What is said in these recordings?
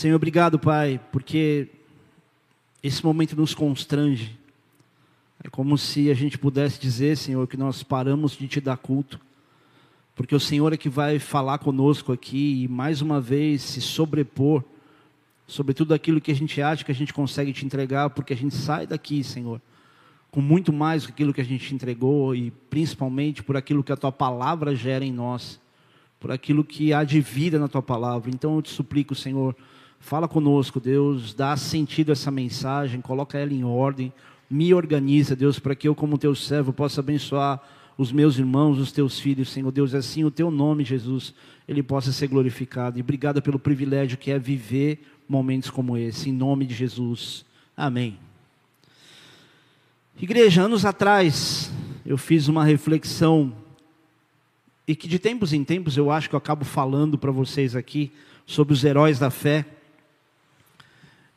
Senhor, obrigado, Pai, porque esse momento nos constrange. É como se a gente pudesse dizer, Senhor, que nós paramos de te dar culto, porque o Senhor é que vai falar conosco aqui e mais uma vez se sobrepor sobre tudo aquilo que a gente acha que a gente consegue te entregar, porque a gente sai daqui, Senhor, com muito mais do que aquilo que a gente te entregou e principalmente por aquilo que a tua palavra gera em nós, por aquilo que há de vida na tua palavra. Então eu te suplico, Senhor, fala conosco, Deus, dá sentido a essa mensagem, coloca ela em ordem, me organiza, Deus, para que eu, como teu servo, possa abençoar os meus irmãos, os teus filhos, Senhor Deus, assim o teu nome, Jesus, ele possa ser glorificado. E obrigado pelo privilégio que é viver momentos como esse, em nome de Jesus. Amém. Igreja, anos atrás, eu fiz uma reflexão, e que de tempos em tempos eu acho que eu acabo falando para vocês aqui, sobre os heróis da fé,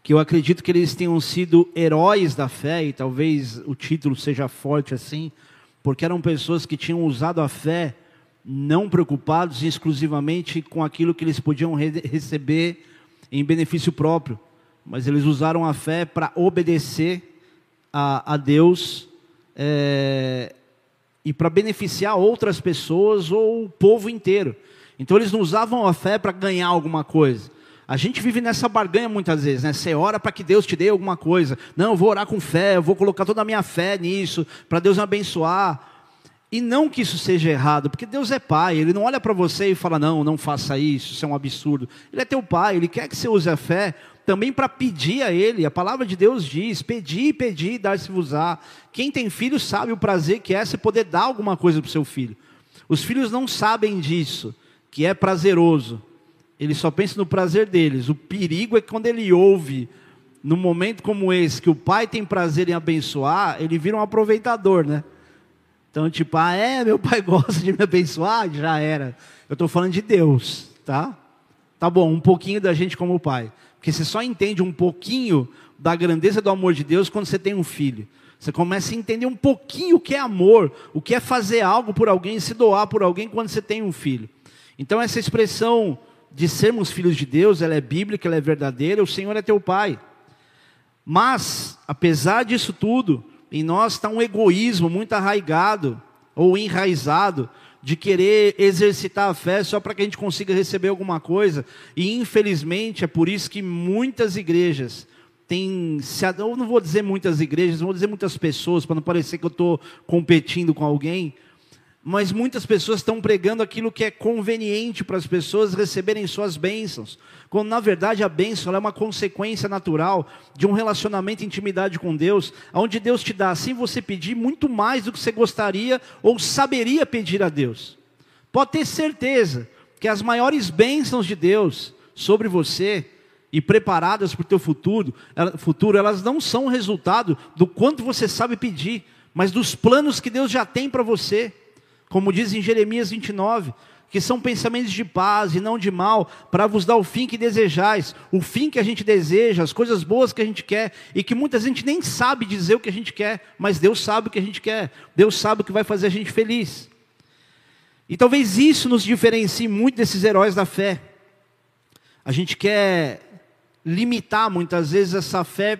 que eu acredito que eles tenham sido heróis da fé, e talvez o título seja forte assim, porque eram pessoas que tinham usado a fé não preocupados exclusivamente com aquilo que eles podiam re receber em benefício próprio, mas eles usaram a fé para obedecer a, a Deus é, e para beneficiar outras pessoas ou o povo inteiro. Então eles não usavam a fé para ganhar alguma coisa. A gente vive nessa barganha muitas vezes, né? Você ora para que Deus te dê alguma coisa. Não, eu vou orar com fé, eu vou colocar toda a minha fé nisso, para Deus me abençoar. E não que isso seja errado, porque Deus é pai, Ele não olha para você e fala, não, não faça isso, isso é um absurdo. Ele é teu pai, Ele quer que você use a fé também para pedir a Ele. A palavra de Deus diz: pedir, pedir, dar-se-vos-á. Quem tem filho sabe o prazer que é você poder dar alguma coisa para o seu filho. Os filhos não sabem disso, que é prazeroso. Eles só pensam no prazer deles. O perigo é que quando ele ouve, num momento como esse, que o pai tem prazer em abençoar, ele vira um aproveitador, né? Então, tipo, ah, é, meu pai gosta de me abençoar? Já era. Eu estou falando de Deus, tá? Tá bom, um pouquinho da gente como pai. Porque você só entende um pouquinho da grandeza do amor de Deus quando você tem um filho. Você começa a entender um pouquinho o que é amor, o que é fazer algo por alguém, se doar por alguém quando você tem um filho. Então, essa expressão de sermos filhos de Deus, ela é bíblica, ela é verdadeira, o Senhor é teu pai. Mas, apesar disso tudo, em nós está um egoísmo muito arraigado ou enraizado de querer exercitar a fé só para que a gente consiga receber alguma coisa. E infelizmente é por isso que muitas igrejas têm, eu não vou dizer muitas igrejas, vou dizer muitas pessoas, para não parecer que eu estou competindo com alguém, mas muitas pessoas estão pregando aquilo que é conveniente para as pessoas receberem suas bênçãos, quando na verdade a bênção é uma consequência natural de um relacionamento e intimidade com Deus, onde Deus te dá, sem você pedir, muito mais do que você gostaria ou saberia pedir a Deus. Pode ter certeza que as maiores bênçãos de Deus sobre você e preparadas para o teu futuro, futuro, elas não são resultado do quanto você sabe pedir, mas dos planos que Deus já tem para você como diz em Jeremias 29, que são pensamentos de paz e não de mal, para vos dar o fim que desejais, o fim que a gente deseja, as coisas boas que a gente quer, e que muita gente nem sabe dizer o que a gente quer, mas Deus sabe o que a gente quer, Deus sabe o que vai fazer a gente feliz. E talvez isso nos diferencie muito desses heróis da fé. A gente quer limitar muitas vezes essa fé,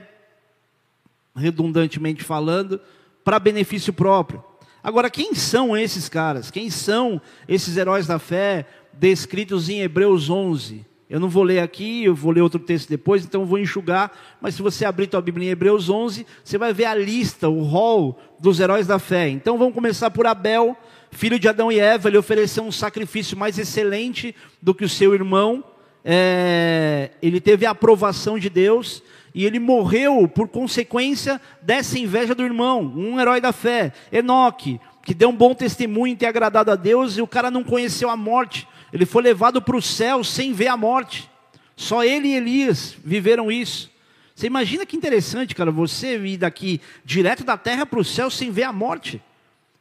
redundantemente falando, para benefício próprio. Agora, quem são esses caras? Quem são esses heróis da fé descritos em Hebreus 11? Eu não vou ler aqui, eu vou ler outro texto depois, então eu vou enxugar. Mas se você abrir tua Bíblia em Hebreus 11, você vai ver a lista, o rol dos heróis da fé. Então vamos começar por Abel, filho de Adão e Eva. Ele ofereceu um sacrifício mais excelente do que o seu irmão. É, ele teve a aprovação de Deus e ele morreu por consequência dessa inveja do irmão, um herói da fé, Enoque, que deu um bom testemunho em ter agradado a Deus e o cara não conheceu a morte, ele foi levado para o céu sem ver a morte. Só ele e Elias viveram isso. Você imagina que interessante, cara, você ir daqui direto da terra para o céu sem ver a morte.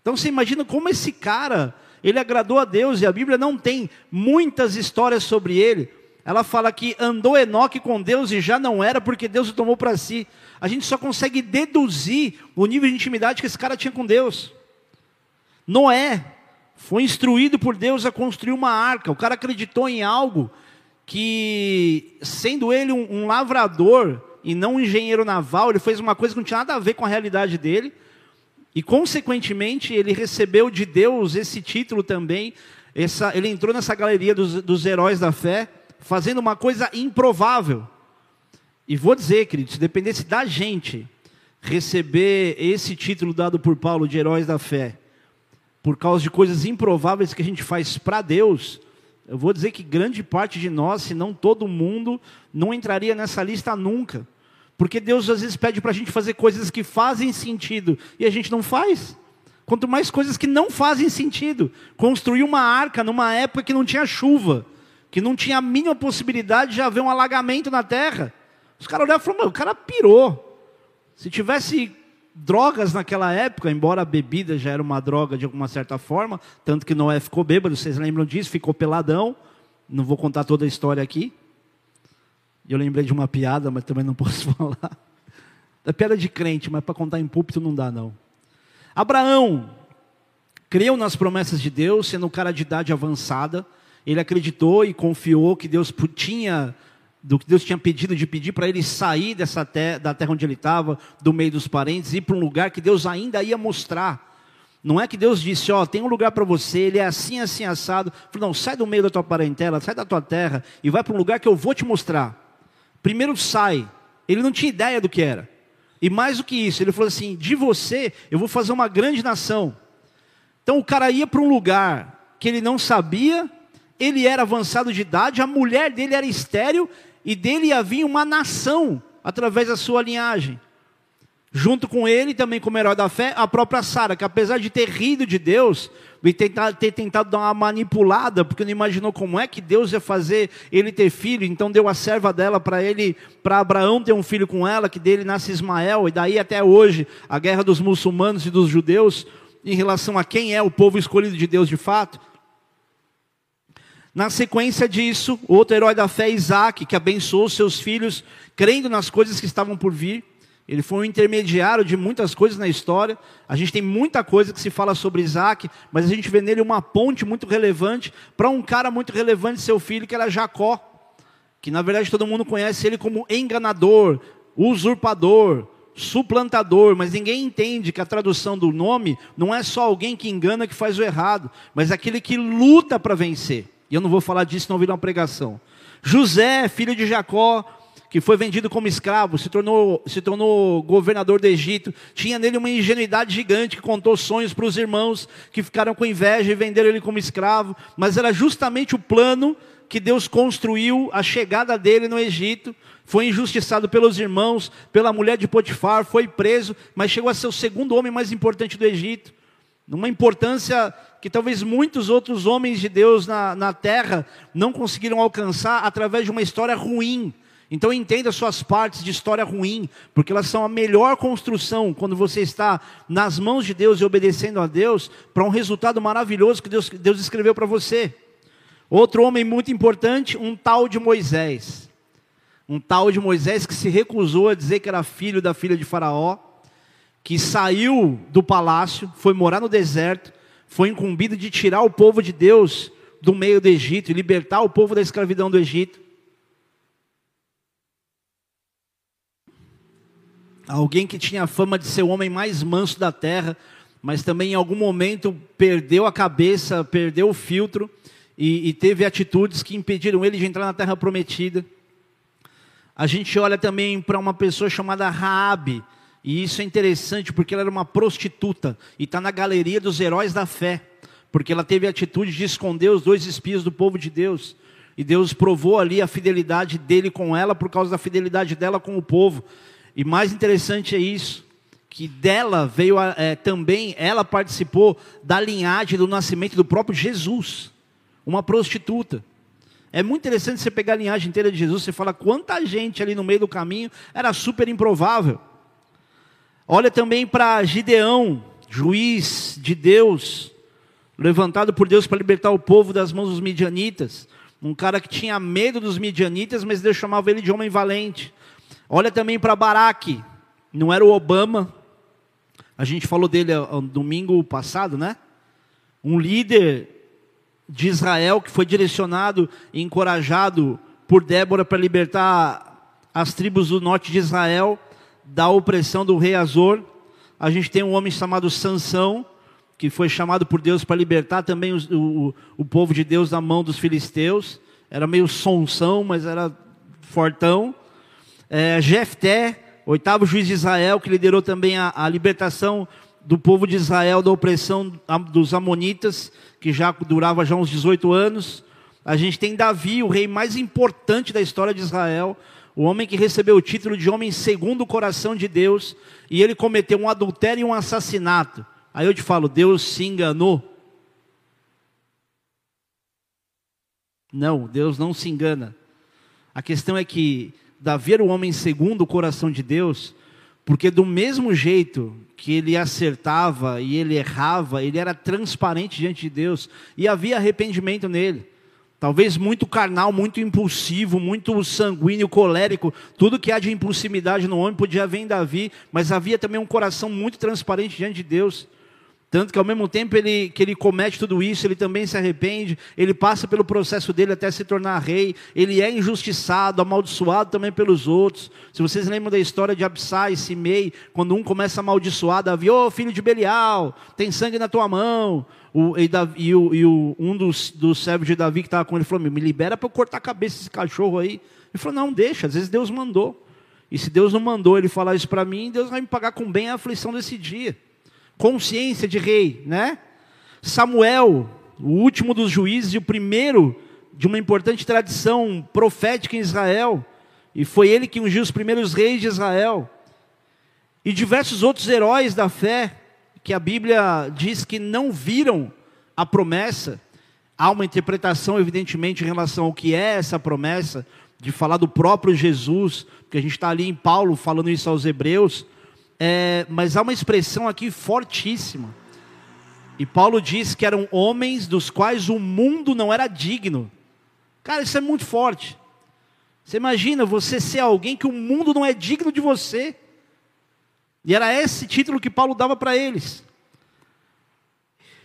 Então você imagina como esse cara, ele agradou a Deus e a Bíblia não tem muitas histórias sobre ele, ela fala que andou Enoque com Deus e já não era porque Deus o tomou para si. A gente só consegue deduzir o nível de intimidade que esse cara tinha com Deus. Noé foi instruído por Deus a construir uma arca. O cara acreditou em algo que, sendo ele um, um lavrador e não um engenheiro naval, ele fez uma coisa que não tinha nada a ver com a realidade dele, e consequentemente ele recebeu de Deus esse título também. Essa, ele entrou nessa galeria dos, dos heróis da fé, fazendo uma coisa improvável. E vou dizer, queridos, se dependesse da gente receber esse título dado por Paulo de heróis da fé, por causa de coisas improváveis que a gente faz para Deus, eu vou dizer que grande parte de nós, se não todo mundo, não entraria nessa lista nunca. Porque Deus às vezes pede para a gente fazer coisas que fazem sentido e a gente não faz. Quanto mais coisas que não fazem sentido. Construir uma arca numa época que não tinha chuva, que não tinha a mínima possibilidade de haver um alagamento na terra. Os caras olharam e falaram, o cara pirou. Se tivesse drogas naquela época, embora a bebida já era uma droga de alguma certa forma, tanto que Noé ficou bêbado, vocês lembram disso, ficou peladão. Não vou contar toda a história aqui. Eu lembrei de uma piada, mas também não posso falar. É piada de crente, mas para contar em púlpito não dá não. Abraão creu nas promessas de Deus, sendo um cara de idade avançada. Ele acreditou e confiou que Deus tinha do que Deus tinha pedido de pedir para ele sair dessa terra, da terra onde ele estava, do meio dos parentes, ir para um lugar que Deus ainda ia mostrar. Não é que Deus disse, ó, tem um lugar para você, ele é assim, assim, assado. Falou, não, sai do meio da tua parentela, sai da tua terra e vai para um lugar que eu vou te mostrar. Primeiro sai. Ele não tinha ideia do que era. E mais do que isso, ele falou assim: de você eu vou fazer uma grande nação. Então o cara ia para um lugar que ele não sabia, ele era avançado de idade, a mulher dele era estéril e dele havia uma nação através da sua linhagem. Junto com ele, também como herói da fé, a própria Sara, que apesar de ter rido de Deus, e tentar, ter tentado dar uma manipulada, porque não imaginou como é que Deus ia fazer ele ter filho, então deu a serva dela para ele, para Abraão ter um filho com ela, que dele nasce Ismael, e daí até hoje, a guerra dos muçulmanos e dos judeus, em relação a quem é o povo escolhido de Deus de fato. Na sequência disso, outro herói da fé, Isaac, que abençoou seus filhos, crendo nas coisas que estavam por vir. Ele foi um intermediário de muitas coisas na história. A gente tem muita coisa que se fala sobre Isaac, mas a gente vê nele uma ponte muito relevante para um cara muito relevante, seu filho, que era Jacó. Que na verdade todo mundo conhece ele como enganador, usurpador, suplantador, mas ninguém entende que a tradução do nome não é só alguém que engana que faz o errado, mas aquele que luta para vencer. E eu não vou falar disso, não virar uma pregação. José, filho de Jacó, que foi vendido como escravo, se tornou, se tornou governador do Egito, tinha nele uma ingenuidade gigante que contou sonhos para os irmãos que ficaram com inveja e venderam ele como escravo, mas era justamente o plano que Deus construiu a chegada dele no Egito. Foi injustiçado pelos irmãos, pela mulher de Potifar, foi preso, mas chegou a ser o segundo homem mais importante do Egito. Numa importância que talvez muitos outros homens de Deus na, na terra não conseguiram alcançar através de uma história ruim. Então entenda suas partes de história ruim, porque elas são a melhor construção quando você está nas mãos de Deus e obedecendo a Deus para um resultado maravilhoso que Deus, Deus escreveu para você. Outro homem muito importante, um tal de Moisés. Um tal de Moisés que se recusou a dizer que era filho da filha de Faraó, que saiu do palácio, foi morar no deserto, foi incumbido de tirar o povo de Deus do meio do Egito e libertar o povo da escravidão do Egito. Alguém que tinha a fama de ser o homem mais manso da terra, mas também em algum momento perdeu a cabeça, perdeu o filtro e, e teve atitudes que impediram ele de entrar na terra prometida. A gente olha também para uma pessoa chamada Raabe, e isso é interessante porque ela era uma prostituta e está na galeria dos heróis da fé, porque ela teve a atitude de esconder os dois espias do povo de Deus. E Deus provou ali a fidelidade dele com ela por causa da fidelidade dela com o povo. E mais interessante é isso, que dela veio é, também, ela participou da linhagem do nascimento do próprio Jesus, uma prostituta. É muito interessante você pegar a linhagem inteira de Jesus, você fala quanta gente ali no meio do caminho era super improvável. Olha também para Gideão, juiz de Deus, levantado por Deus para libertar o povo das mãos dos midianitas. Um cara que tinha medo dos midianitas, mas Deus chamava ele de homem valente. Olha também para Baraque, não era o Obama, a gente falou dele no domingo passado, né? Um líder de Israel que foi direcionado e encorajado por Débora para libertar as tribos do norte de Israel da opressão do rei Azor. A gente tem um homem chamado Sansão, que foi chamado por Deus para libertar também o, o, povo de Deus da mão dos filisteus. Era meio sonsão, mas era fortão. É, Jefté, oitavo juiz de Israel, que liderou também a, a libertação do povo de Israel da opressão dos amonitas, que já durava já uns 18 anos. A gente tem Davi, o rei mais importante da história de Israel, o homem que recebeu o título de homem segundo o coração de Deus, e ele cometeu um adultério e um assassinato. Aí eu te falo, Deus se enganou? Não, Deus não se engana. A questão é que Davi era o homem segundo o coração de Deus, porque do mesmo jeito que ele acertava e ele errava, ele era transparente diante de Deus e havia arrependimento nele. Talvez muito carnal, muito impulsivo, muito sanguíneo, colérico, tudo que há de impulsividade no homem podia haver em Davi, mas havia também um coração muito transparente diante de Deus. Tanto que ao mesmo tempo ele, que ele comete tudo isso, ele também se arrepende, ele passa pelo processo dele até se tornar rei, ele é injustiçado, amaldiçoado também pelos outros. Se vocês lembram da história de Absai e Simei, quando um começa a amaldiçoar Davi, ô oh, filho de Belial, tem sangue na tua mão. O, e, Davi, e, o, e o, um dos, dos servos de Davi que estava com ele falou: Me libera para eu cortar a cabeça desse cachorro aí. Ele falou: Não, deixa, às vezes Deus mandou. E se Deus não mandou ele falar isso para mim, Deus vai me pagar com bem a aflição desse dia consciência de rei, né? Samuel, o último dos juízes e o primeiro de uma importante tradição profética em Israel, e foi ele que ungiu os primeiros reis de Israel. E diversos outros heróis da fé, que a Bíblia diz que não viram a promessa. Há uma interpretação, evidentemente, em relação ao que é essa promessa, de falar do próprio Jesus, porque a gente está ali em Paulo falando isso aos Hebreus, é, mas há uma expressão aqui fortíssima. E Paulo diz que eram homens dos quais o mundo não era digno. Cara, isso é muito forte. Você imagina você ser alguém que o mundo não é digno de você. E era esse título que Paulo dava para eles.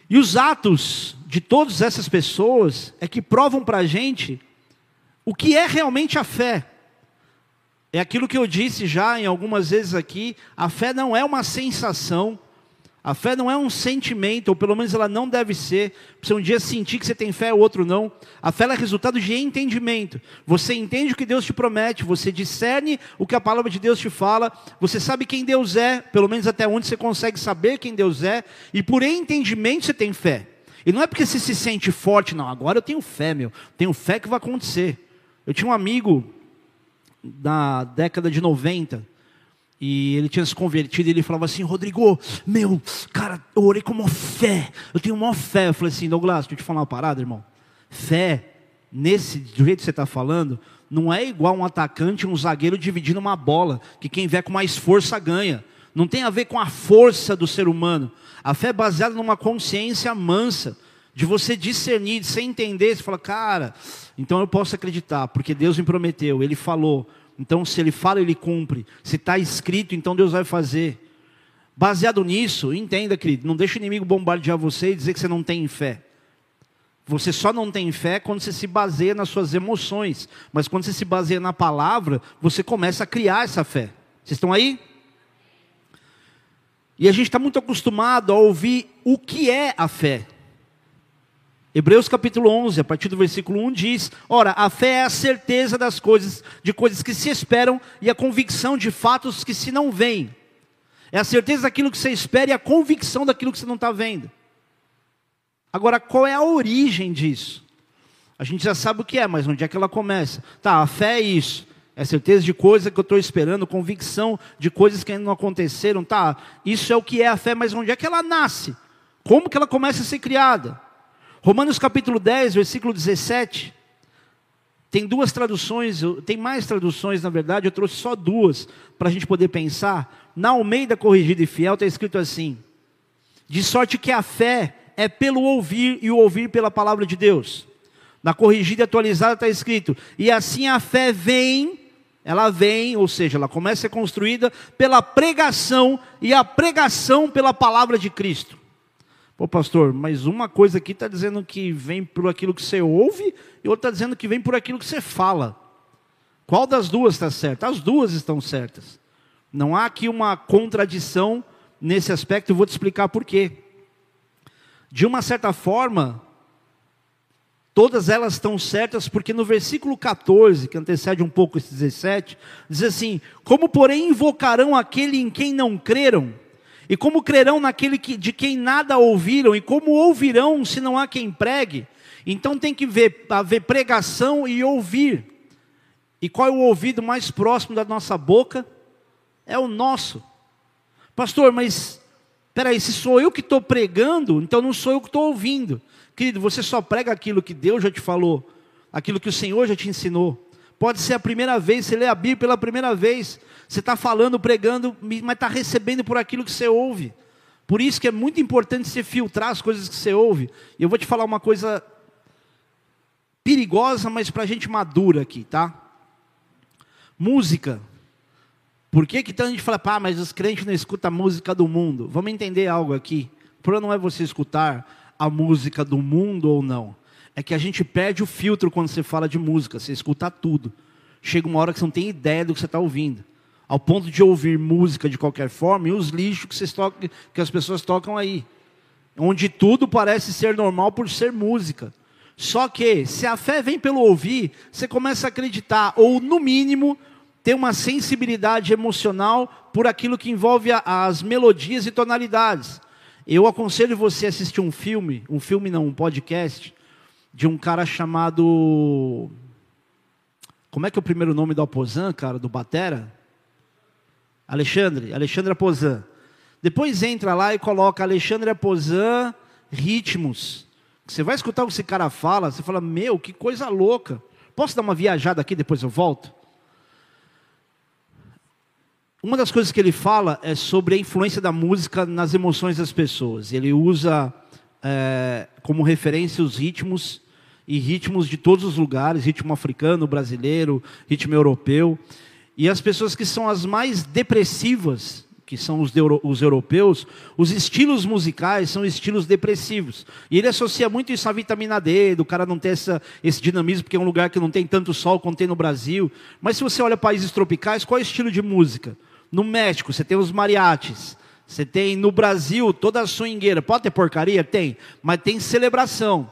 E os atos de todas essas pessoas é que provam para a gente o que é realmente a fé. É aquilo que eu disse já em algumas vezes aqui: a fé não é uma sensação, a fé não é um sentimento, ou pelo menos ela não deve ser. Você um dia sentir que você tem fé, o outro não. A fé é resultado de entendimento. Você entende o que Deus te promete, você discerne o que a palavra de Deus te fala, você sabe quem Deus é, pelo menos até onde você consegue saber quem Deus é, e por entendimento você tem fé. E não é porque você se sente forte, não. Agora eu tenho fé, meu. Tenho fé que vai acontecer. Eu tinha um amigo na década de 90. E ele tinha se convertido e ele falava assim: Rodrigo, meu, cara, eu orei com uma fé, eu tenho uma fé. Eu falei assim: Douglas, deixa eu te falar uma parada, irmão. Fé, nesse do jeito que você está falando, não é igual um atacante e um zagueiro dividindo uma bola, que quem vier com mais força ganha. Não tem a ver com a força do ser humano. A fé é baseada numa consciência mansa, de você discernir, de você entender, você fala, cara, então eu posso acreditar, porque Deus me prometeu, Ele falou, então, se ele fala, ele cumpre. Se está escrito, então Deus vai fazer. Baseado nisso, entenda, querido, não deixe o inimigo bombardear você e dizer que você não tem fé. Você só não tem fé quando você se baseia nas suas emoções. Mas quando você se baseia na palavra, você começa a criar essa fé. Vocês estão aí? E a gente está muito acostumado a ouvir o que é a fé. Hebreus capítulo 11, a partir do versículo 1 diz: Ora, a fé é a certeza das coisas, de coisas que se esperam e a convicção de fatos que se não veem. É a certeza daquilo que você espera e a convicção daquilo que você não está vendo. Agora, qual é a origem disso? A gente já sabe o que é, mas onde é que ela começa? Tá, a fé é isso. É certeza de coisas que eu estou esperando, convicção de coisas que ainda não aconteceram. Tá, isso é o que é a fé, mas onde é que ela nasce? Como que ela começa a ser criada? Romanos capítulo 10, versículo 17. Tem duas traduções, tem mais traduções na verdade, eu trouxe só duas para a gente poder pensar. Na Almeida Corrigida e Fiel está escrito assim: De sorte que a fé é pelo ouvir e o ouvir pela palavra de Deus. Na Corrigida e Atualizada está escrito: E assim a fé vem, ela vem, ou seja, ela começa a ser construída pela pregação e a pregação pela palavra de Cristo. Pô, pastor, mas uma coisa aqui está dizendo que vem por aquilo que você ouve, e outra está dizendo que vem por aquilo que você fala. Qual das duas está certa? As duas estão certas. Não há aqui uma contradição nesse aspecto, eu vou te explicar por quê. De uma certa forma, todas elas estão certas, porque no versículo 14, que antecede um pouco esse 17, diz assim: Como, porém, invocarão aquele em quem não creram? E como crerão naquele que, de quem nada ouviram? E como ouvirão se não há quem pregue? Então tem que ver, haver pregação e ouvir. E qual é o ouvido mais próximo da nossa boca? É o nosso. Pastor, mas peraí, se sou eu que estou pregando, então não sou eu que estou ouvindo. Querido, você só prega aquilo que Deus já te falou, aquilo que o Senhor já te ensinou. Pode ser a primeira vez, você lê a Bíblia pela primeira vez, você está falando, pregando, mas está recebendo por aquilo que você ouve. Por isso que é muito importante você filtrar as coisas que você ouve. E eu vou te falar uma coisa perigosa, mas para a gente madura aqui, tá? Música. Por que que a gente fala, pá, mas os crentes não escutam a música do mundo? Vamos entender algo aqui. O problema não é você escutar a música do mundo ou não. É que a gente perde o filtro quando você fala de música, você escuta tudo. Chega uma hora que você não tem ideia do que você está ouvindo. Ao ponto de ouvir música de qualquer forma e os lixos que, tocam, que as pessoas tocam aí. Onde tudo parece ser normal por ser música. Só que, se a fé vem pelo ouvir, você começa a acreditar, ou no mínimo, ter uma sensibilidade emocional por aquilo que envolve as melodias e tonalidades. Eu aconselho você a assistir um filme, um filme não, um podcast, de um cara chamado. Como é que é o primeiro nome do Aposan, cara, do Batera? Alexandre, Alexandre Aposan. Depois entra lá e coloca Alexandre Aposan Ritmos. Você vai escutar o que esse cara fala, você fala, meu, que coisa louca. Posso dar uma viajada aqui, depois eu volto? Uma das coisas que ele fala é sobre a influência da música nas emoções das pessoas. Ele usa é, como referência os ritmos e ritmos de todos os lugares, ritmo africano, brasileiro, ritmo europeu. E as pessoas que são as mais depressivas que são os, euro, os, europeus, os estilos musicais são estilos depressivos. E ele associa muito isso à vitamina D, do cara não ter essa, esse dinamismo, porque é um lugar que não tem tanto sol quanto tem no Brasil. Mas se você olha países tropicais, qual é o estilo de música? No México, você tem os mariachis. Você tem no Brasil toda a swingueira. Pode ter porcaria? Tem. Mas tem celebração.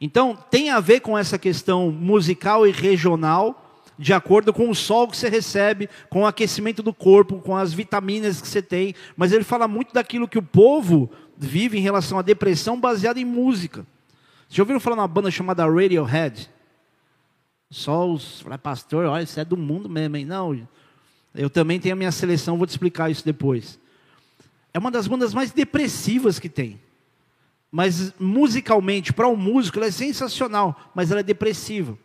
Então, tem a ver com essa questão musical e regional de acordo com o sol que você recebe, com o aquecimento do corpo, com as vitaminas que você tem. Mas ele fala muito daquilo que o povo vive em relação à depressão baseada em música. Vocês já ouviram falar numa banda chamada Radiohead? Só os. Pastor, olha, isso é do mundo mesmo, hein? Não, eu também tenho a minha seleção, vou te explicar isso depois. É uma das bandas mais depressivas que tem. Mas musicalmente, para um músico, ela é sensacional, mas ela é depressiva.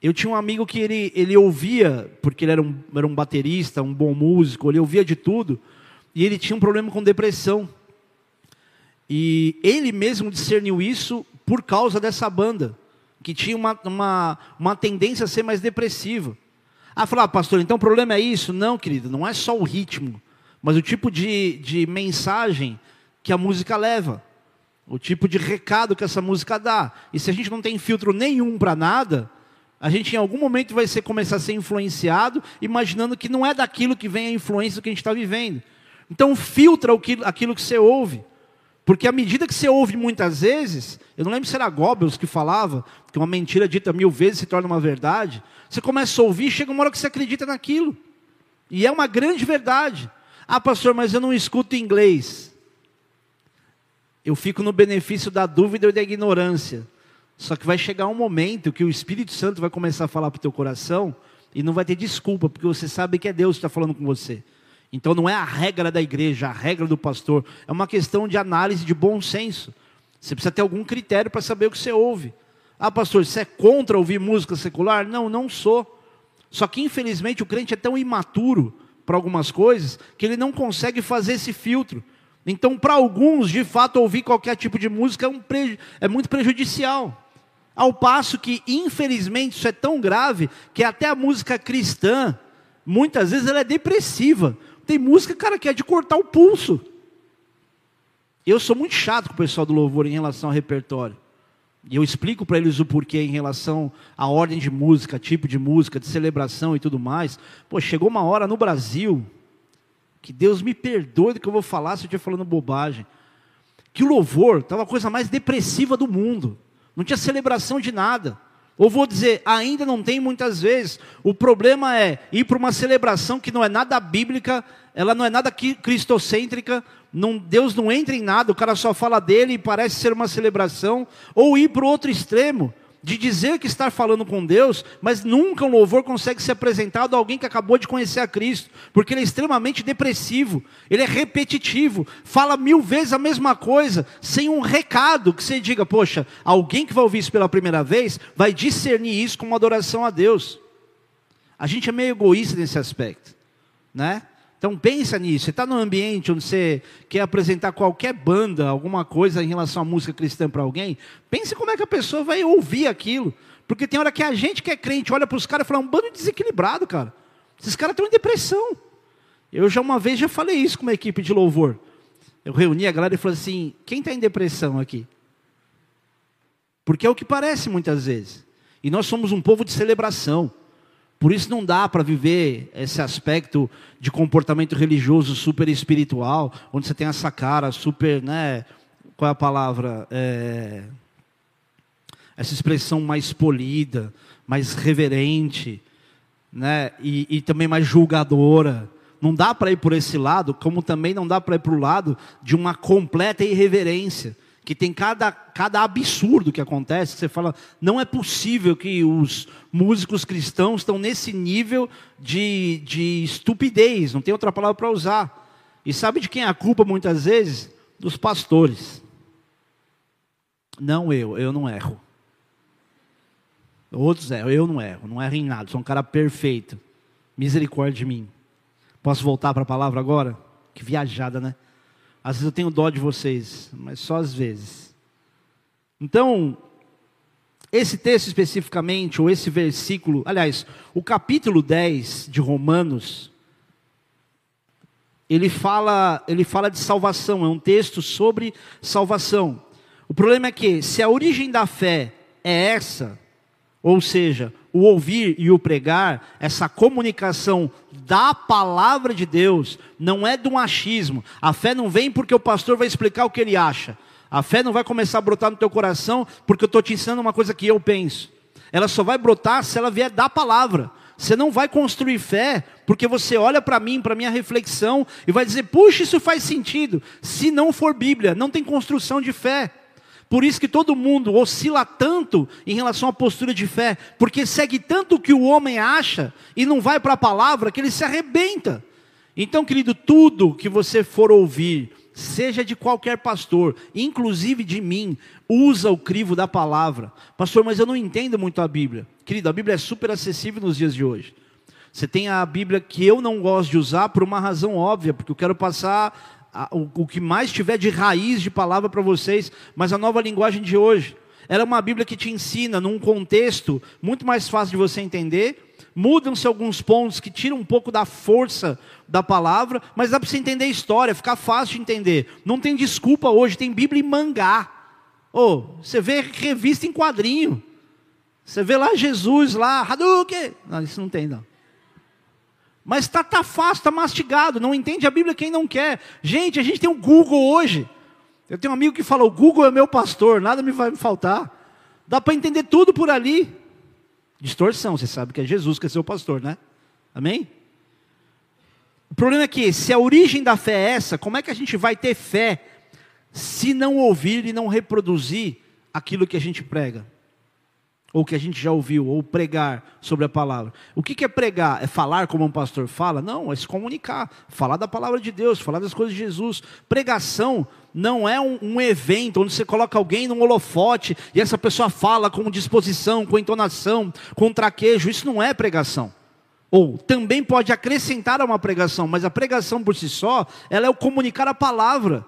Eu tinha um amigo que ele, ele ouvia, porque ele era um, era um baterista, um bom músico, ele ouvia de tudo, e ele tinha um problema com depressão. E ele mesmo discerniu isso por causa dessa banda, que tinha uma, uma, uma tendência a ser mais depressiva. Ah, falar, ah, pastor, então o problema é isso? Não, querido, não é só o ritmo, mas o tipo de, de mensagem que a música leva, o tipo de recado que essa música dá. E se a gente não tem filtro nenhum para nada, a gente em algum momento vai ser, começar a ser influenciado, imaginando que não é daquilo que vem a influência que a gente está vivendo. Então filtra aquilo que você ouve. Porque à medida que você ouve muitas vezes, eu não lembro se era Goebbels que falava, que uma mentira dita mil vezes se torna uma verdade. Você começa a ouvir, chega uma hora que você acredita naquilo. E é uma grande verdade. Ah, pastor, mas eu não escuto inglês. Eu fico no benefício da dúvida e da ignorância. Só que vai chegar um momento que o Espírito Santo vai começar a falar para o teu coração e não vai ter desculpa, porque você sabe que é Deus que está falando com você. Então não é a regra da igreja, a regra do pastor, é uma questão de análise de bom senso. Você precisa ter algum critério para saber o que você ouve. Ah, pastor, você é contra ouvir música secular? Não, não sou. Só que infelizmente o crente é tão imaturo para algumas coisas que ele não consegue fazer esse filtro. Então, para alguns, de fato, ouvir qualquer tipo de música é, um é muito prejudicial. Ao passo que, infelizmente, isso é tão grave que até a música cristã, muitas vezes ela é depressiva. Tem música, cara, que é de cortar o pulso. Eu sou muito chato com o pessoal do louvor em relação ao repertório. E eu explico para eles o porquê em relação à ordem de música, tipo de música, de celebração e tudo mais. Pô, chegou uma hora no Brasil, que Deus me perdoe do que eu vou falar se eu estiver falando bobagem, que o louvor estava a coisa mais depressiva do mundo. Não tinha celebração de nada. Ou vou dizer, ainda não tem muitas vezes. O problema é ir para uma celebração que não é nada bíblica, ela não é nada cristocêntrica, não, Deus não entra em nada, o cara só fala dele e parece ser uma celebração. Ou ir para o outro extremo, de dizer que está falando com Deus, mas nunca um louvor consegue ser apresentado a alguém que acabou de conhecer a Cristo, porque ele é extremamente depressivo, ele é repetitivo, fala mil vezes a mesma coisa, sem um recado que você diga, poxa, alguém que vai ouvir isso pela primeira vez vai discernir isso como adoração a Deus. A gente é meio egoísta nesse aspecto, né? Então pensa nisso. Você está num ambiente onde você quer apresentar qualquer banda, alguma coisa em relação à música cristã para alguém. Pense como é que a pessoa vai ouvir aquilo. Porque tem hora que a gente que é crente olha para os caras e fala, um bando desequilibrado, cara. Esses caras estão em depressão. Eu já uma vez já falei isso com uma equipe de louvor. Eu reuni a galera e falei assim: quem está em depressão aqui? Porque é o que parece muitas vezes. E nós somos um povo de celebração. Por isso não dá para viver esse aspecto de comportamento religioso super espiritual, onde você tem essa cara super, né? Qual é a palavra? É, essa expressão mais polida, mais reverente, né? E, e também mais julgadora. Não dá para ir por esse lado, como também não dá para ir para o lado de uma completa irreverência que tem cada, cada absurdo que acontece, que você fala, não é possível que os músicos cristãos estão nesse nível de, de estupidez, não tem outra palavra para usar. E sabe de quem é a culpa muitas vezes? Dos pastores. Não eu, eu não erro. Outros erram, eu não erro, não erro em nada, sou um cara perfeito. Misericórdia de mim. Posso voltar para a palavra agora? Que viajada, né? Às vezes eu tenho dó de vocês, mas só às vezes. Então, esse texto especificamente, ou esse versículo, aliás, o capítulo 10 de Romanos, ele fala, ele fala de salvação, é um texto sobre salvação. O problema é que, se a origem da fé é essa, ou seja, o ouvir e o pregar, essa comunicação da palavra de Deus, não é de um achismo. A fé não vem porque o pastor vai explicar o que ele acha. A fé não vai começar a brotar no teu coração porque eu estou te ensinando uma coisa que eu penso. Ela só vai brotar se ela vier da palavra. Você não vai construir fé porque você olha para mim, para minha reflexão e vai dizer, puxa, isso faz sentido. Se não for Bíblia, não tem construção de fé. Por isso que todo mundo oscila tanto em relação à postura de fé, porque segue tanto o que o homem acha e não vai para a palavra que ele se arrebenta. Então, querido, tudo que você for ouvir, seja de qualquer pastor, inclusive de mim, usa o crivo da palavra. Pastor, mas eu não entendo muito a Bíblia. Querido, a Bíblia é super acessível nos dias de hoje. Você tem a Bíblia que eu não gosto de usar por uma razão óbvia, porque eu quero passar o, o que mais tiver de raiz de palavra para vocês, mas a nova linguagem de hoje. Ela é uma Bíblia que te ensina num contexto muito mais fácil de você entender. Mudam-se alguns pontos que tiram um pouco da força da palavra, mas dá para você entender a história, ficar fácil de entender. Não tem desculpa hoje, tem Bíblia em mangá. Oh, você vê revista em quadrinho. Você vê lá Jesus lá, Hadouken. Não, isso não tem não. Mas está tá fácil, está mastigado, não entende a Bíblia quem não quer. Gente, a gente tem o Google hoje. Eu tenho um amigo que fala: o Google é meu pastor, nada me vai me faltar. Dá para entender tudo por ali. Distorção, você sabe que é Jesus que é seu pastor, né? Amém? O problema é que, se a origem da fé é essa, como é que a gente vai ter fé se não ouvir e não reproduzir aquilo que a gente prega? Ou que a gente já ouviu, ou pregar sobre a palavra. O que é pregar? É falar como um pastor fala? Não, é se comunicar, falar da palavra de Deus, falar das coisas de Jesus. Pregação não é um, um evento onde você coloca alguém num holofote e essa pessoa fala com disposição, com entonação, com traquejo. Isso não é pregação. Ou também pode acrescentar a uma pregação, mas a pregação por si só, ela é o comunicar a palavra.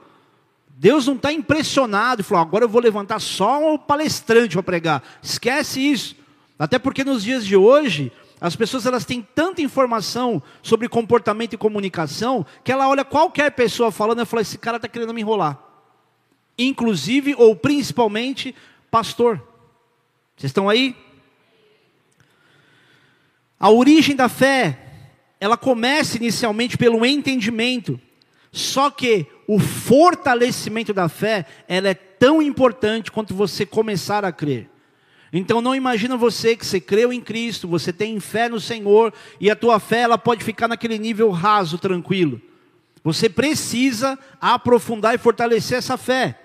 Deus não está impressionado e falou: agora eu vou levantar só um palestrante para pregar. Esquece isso. Até porque nos dias de hoje, as pessoas elas têm tanta informação sobre comportamento e comunicação que ela olha qualquer pessoa falando e fala: esse cara está querendo me enrolar. Inclusive ou principalmente pastor. Vocês estão aí? A origem da fé, ela começa inicialmente pelo entendimento. Só que o fortalecimento da fé, ela é tão importante quanto você começar a crer. Então não imagina você que você creu em Cristo, você tem fé no Senhor e a tua fé ela pode ficar naquele nível raso, tranquilo. Você precisa aprofundar e fortalecer essa fé.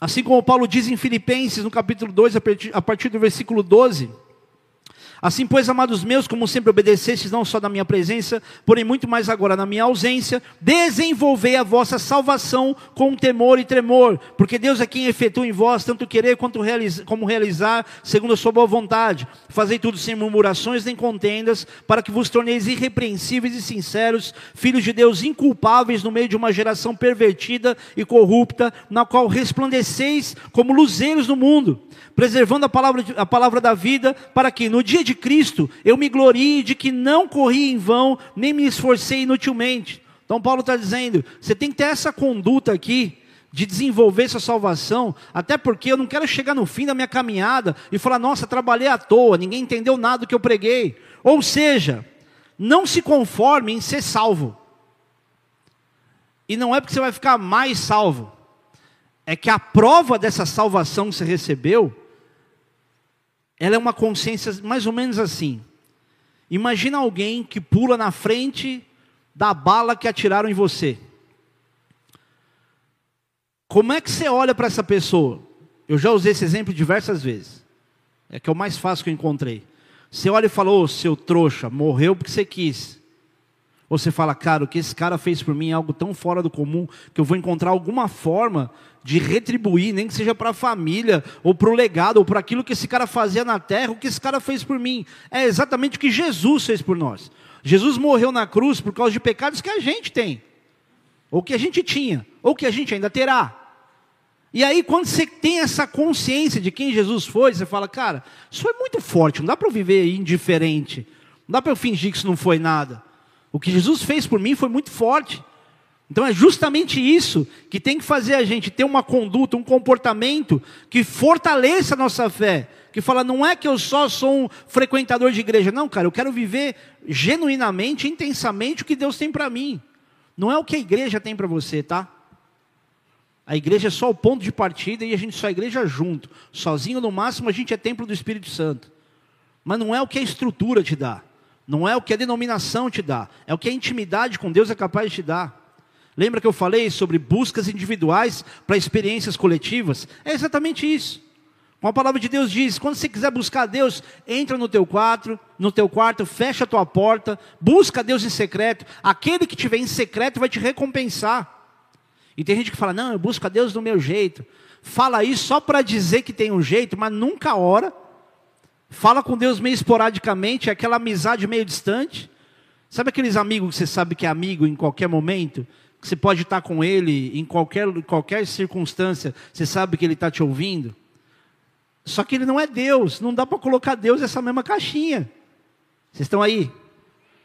Assim como Paulo diz em Filipenses, no capítulo 2, a partir do versículo 12, Assim, pois, amados meus, como sempre obedecestes, não só na minha presença, porém muito mais agora na minha ausência, desenvolvei a vossa salvação com temor e tremor, porque Deus é quem efetua em vós tanto querer quanto realizar, como realizar, segundo a sua boa vontade. Fazei tudo sem murmurações nem contendas, para que vos torneis irrepreensíveis e sinceros, filhos de Deus inculpáveis no meio de uma geração pervertida e corrupta, na qual resplandeceis como luzeiros no mundo preservando a palavra, a palavra da vida, para que no dia de Cristo eu me glorie de que não corri em vão, nem me esforcei inutilmente. Então Paulo está dizendo, você tem que ter essa conduta aqui, de desenvolver sua salvação, até porque eu não quero chegar no fim da minha caminhada e falar, nossa, trabalhei à toa, ninguém entendeu nada do que eu preguei. Ou seja, não se conforme em ser salvo. E não é porque você vai ficar mais salvo, é que a prova dessa salvação que você recebeu ela é uma consciência mais ou menos assim. Imagina alguém que pula na frente da bala que atiraram em você. Como é que você olha para essa pessoa? Eu já usei esse exemplo diversas vezes. É que é o mais fácil que eu encontrei. Você olha e fala, ô oh, seu trouxa, morreu porque você quis. Você fala, cara, o que esse cara fez por mim é algo tão fora do comum que eu vou encontrar alguma forma de retribuir, nem que seja para a família, ou para o legado, ou para aquilo que esse cara fazia na terra, o que esse cara fez por mim. É exatamente o que Jesus fez por nós. Jesus morreu na cruz por causa de pecados que a gente tem, ou que a gente tinha, ou que a gente ainda terá. E aí, quando você tem essa consciência de quem Jesus foi, você fala, cara, isso foi muito forte, não dá para eu viver indiferente, não dá para eu fingir que isso não foi nada. O que Jesus fez por mim foi muito forte. Então é justamente isso que tem que fazer a gente ter uma conduta, um comportamento que fortaleça a nossa fé. Que fala, não é que eu só sou um frequentador de igreja. Não, cara, eu quero viver genuinamente, intensamente o que Deus tem para mim. Não é o que a igreja tem para você, tá? A igreja é só o ponto de partida e a gente só é igreja junto. Sozinho, no máximo, a gente é templo do Espírito Santo. Mas não é o que a estrutura te dá. Não é o que a denominação te dá, é o que a intimidade com Deus é capaz de te dar. Lembra que eu falei sobre buscas individuais para experiências coletivas? É exatamente isso. Como a palavra de Deus diz, quando você quiser buscar Deus, entra no teu quarto, no teu quarto, fecha a tua porta, busca Deus em secreto. Aquele que tiver em secreto vai te recompensar. E tem gente que fala: "Não, eu busco a Deus do meu jeito". Fala isso só para dizer que tem um jeito, mas nunca ora Fala com Deus meio esporadicamente, aquela amizade meio distante. Sabe aqueles amigos que você sabe que é amigo em qualquer momento? Que você pode estar com ele em qualquer, qualquer circunstância, você sabe que ele está te ouvindo? Só que ele não é Deus, não dá para colocar Deus nessa mesma caixinha. Vocês estão aí?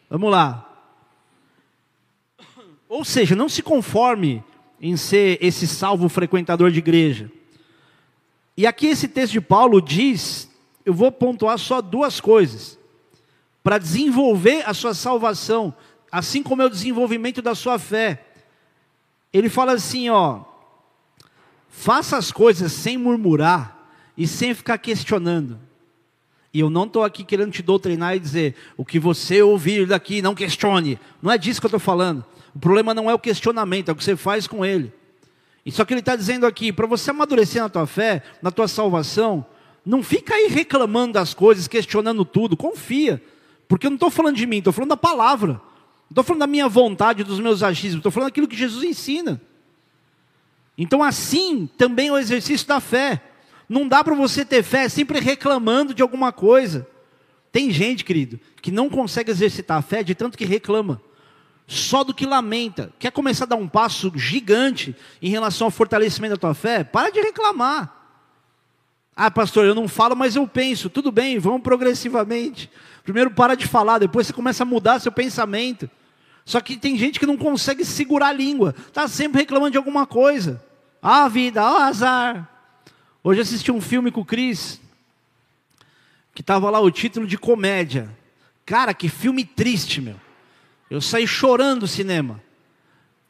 Vamos lá. Ou seja, não se conforme em ser esse salvo frequentador de igreja. E aqui esse texto de Paulo diz eu vou pontuar só duas coisas. Para desenvolver a sua salvação, assim como é o desenvolvimento da sua fé. Ele fala assim, ó: Faça as coisas sem murmurar e sem ficar questionando. E eu não estou aqui querendo te doutrinar e dizer o que você ouvir daqui, não questione. Não é disso que eu estou falando. O problema não é o questionamento, é o que você faz com ele. E só que ele está dizendo aqui, para você amadurecer na tua fé, na tua salvação, não fica aí reclamando das coisas, questionando tudo, confia. Porque eu não estou falando de mim, estou falando da palavra. Não estou falando da minha vontade, dos meus agismos, estou falando daquilo que Jesus ensina. Então, assim também é o exercício da fé. Não dá para você ter fé sempre reclamando de alguma coisa. Tem gente, querido, que não consegue exercitar a fé de tanto que reclama. Só do que lamenta. Quer começar a dar um passo gigante em relação ao fortalecimento da tua fé? Para de reclamar. Ah, pastor, eu não falo, mas eu penso. Tudo bem, vamos progressivamente. Primeiro para de falar, depois você começa a mudar seu pensamento. Só que tem gente que não consegue segurar a língua, está sempre reclamando de alguma coisa. Ah, vida, ah, azar. Hoje assisti um filme com o Cris, que estava lá o título de comédia. Cara, que filme triste, meu. Eu saí chorando do cinema.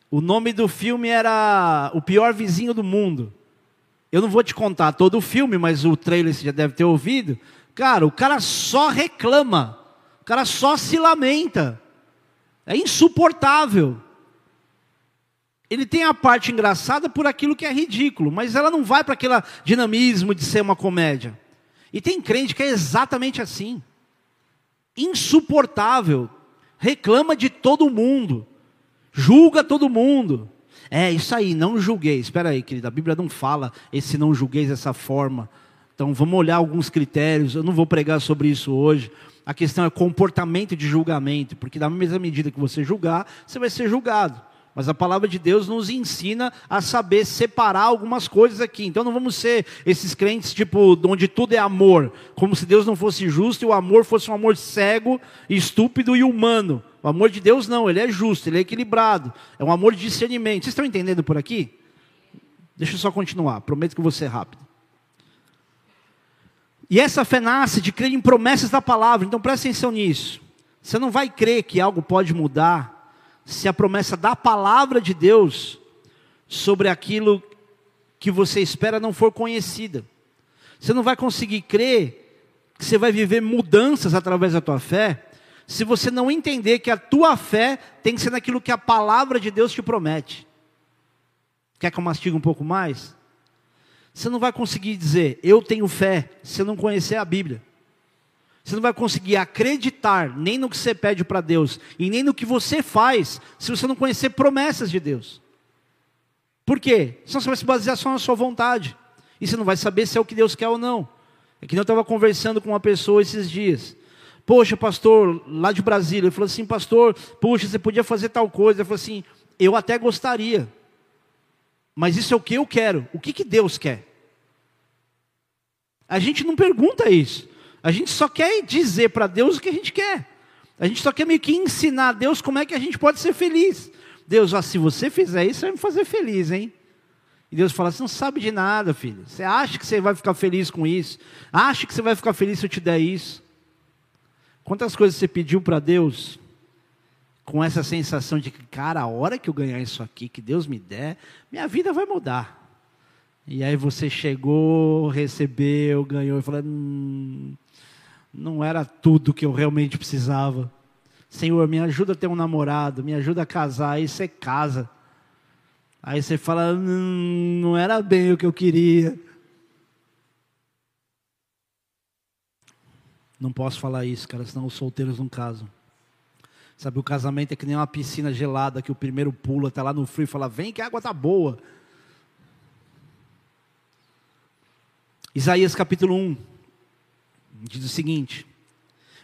O nome do filme era O Pior Vizinho do Mundo. Eu não vou te contar todo o filme, mas o trailer você já deve ter ouvido. Cara, o cara só reclama. O cara só se lamenta. É insuportável. Ele tem a parte engraçada por aquilo que é ridículo, mas ela não vai para aquele dinamismo de ser uma comédia. E tem crente que é exatamente assim. Insuportável. Reclama de todo mundo. Julga todo mundo. É isso aí, não julguei. Espera aí, querida, a Bíblia não fala esse não julgueis dessa forma. Então vamos olhar alguns critérios. Eu não vou pregar sobre isso hoje. A questão é comportamento de julgamento, porque da mesma medida que você julgar, você vai ser julgado. Mas a palavra de Deus nos ensina a saber separar algumas coisas aqui. Então não vamos ser esses crentes tipo onde tudo é amor, como se Deus não fosse justo e o amor fosse um amor cego, estúpido e humano. O amor de Deus não, ele é justo, ele é equilibrado. É um amor de discernimento. Vocês estão entendendo por aqui? Deixa eu só continuar, prometo que vou ser rápido. E essa fé nasce de crer em promessas da palavra. Então presta atenção nisso. Você não vai crer que algo pode mudar se a promessa da palavra de Deus sobre aquilo que você espera não for conhecida. Você não vai conseguir crer que você vai viver mudanças através da tua fé, se você não entender que a tua fé tem que ser naquilo que a palavra de Deus te promete. Quer que eu mastigue um pouco mais? Você não vai conseguir dizer, eu tenho fé, se não conhecer a Bíblia. Você não vai conseguir acreditar nem no que você pede para Deus e nem no que você faz se você não conhecer promessas de Deus. Por quê? Senão você vai se basear só na sua vontade. E você não vai saber se é o que Deus quer ou não. É que eu estava conversando com uma pessoa esses dias. Poxa, pastor, lá de Brasília. Ele falou assim, pastor, puxa, você podia fazer tal coisa. Ele falou assim, eu até gostaria. Mas isso é o que eu quero. O que, que Deus quer? A gente não pergunta isso. A gente só quer dizer para Deus o que a gente quer. A gente só quer meio que ensinar a Deus como é que a gente pode ser feliz. Deus, ó, se você fizer isso, vai me fazer feliz, hein? E Deus fala: Você não sabe de nada, filho. Você acha que você vai ficar feliz com isso? Acha que você vai ficar feliz se eu te der isso? Quantas coisas você pediu para Deus com essa sensação de que, cara, a hora que eu ganhar isso aqui, que Deus me der, minha vida vai mudar. E aí você chegou, recebeu, ganhou e falou: hum, não era tudo que eu realmente precisava. Senhor, me ajuda a ter um namorado, me ajuda a casar, aí você casa. Aí você fala, hum, não era bem o que eu queria. Não posso falar isso, cara, senão os solteiros não casam. Sabe, o casamento é que nem uma piscina gelada que o primeiro pula, está lá no frio e fala, vem que a água tá boa. Isaías capítulo 1 diz o seguinte: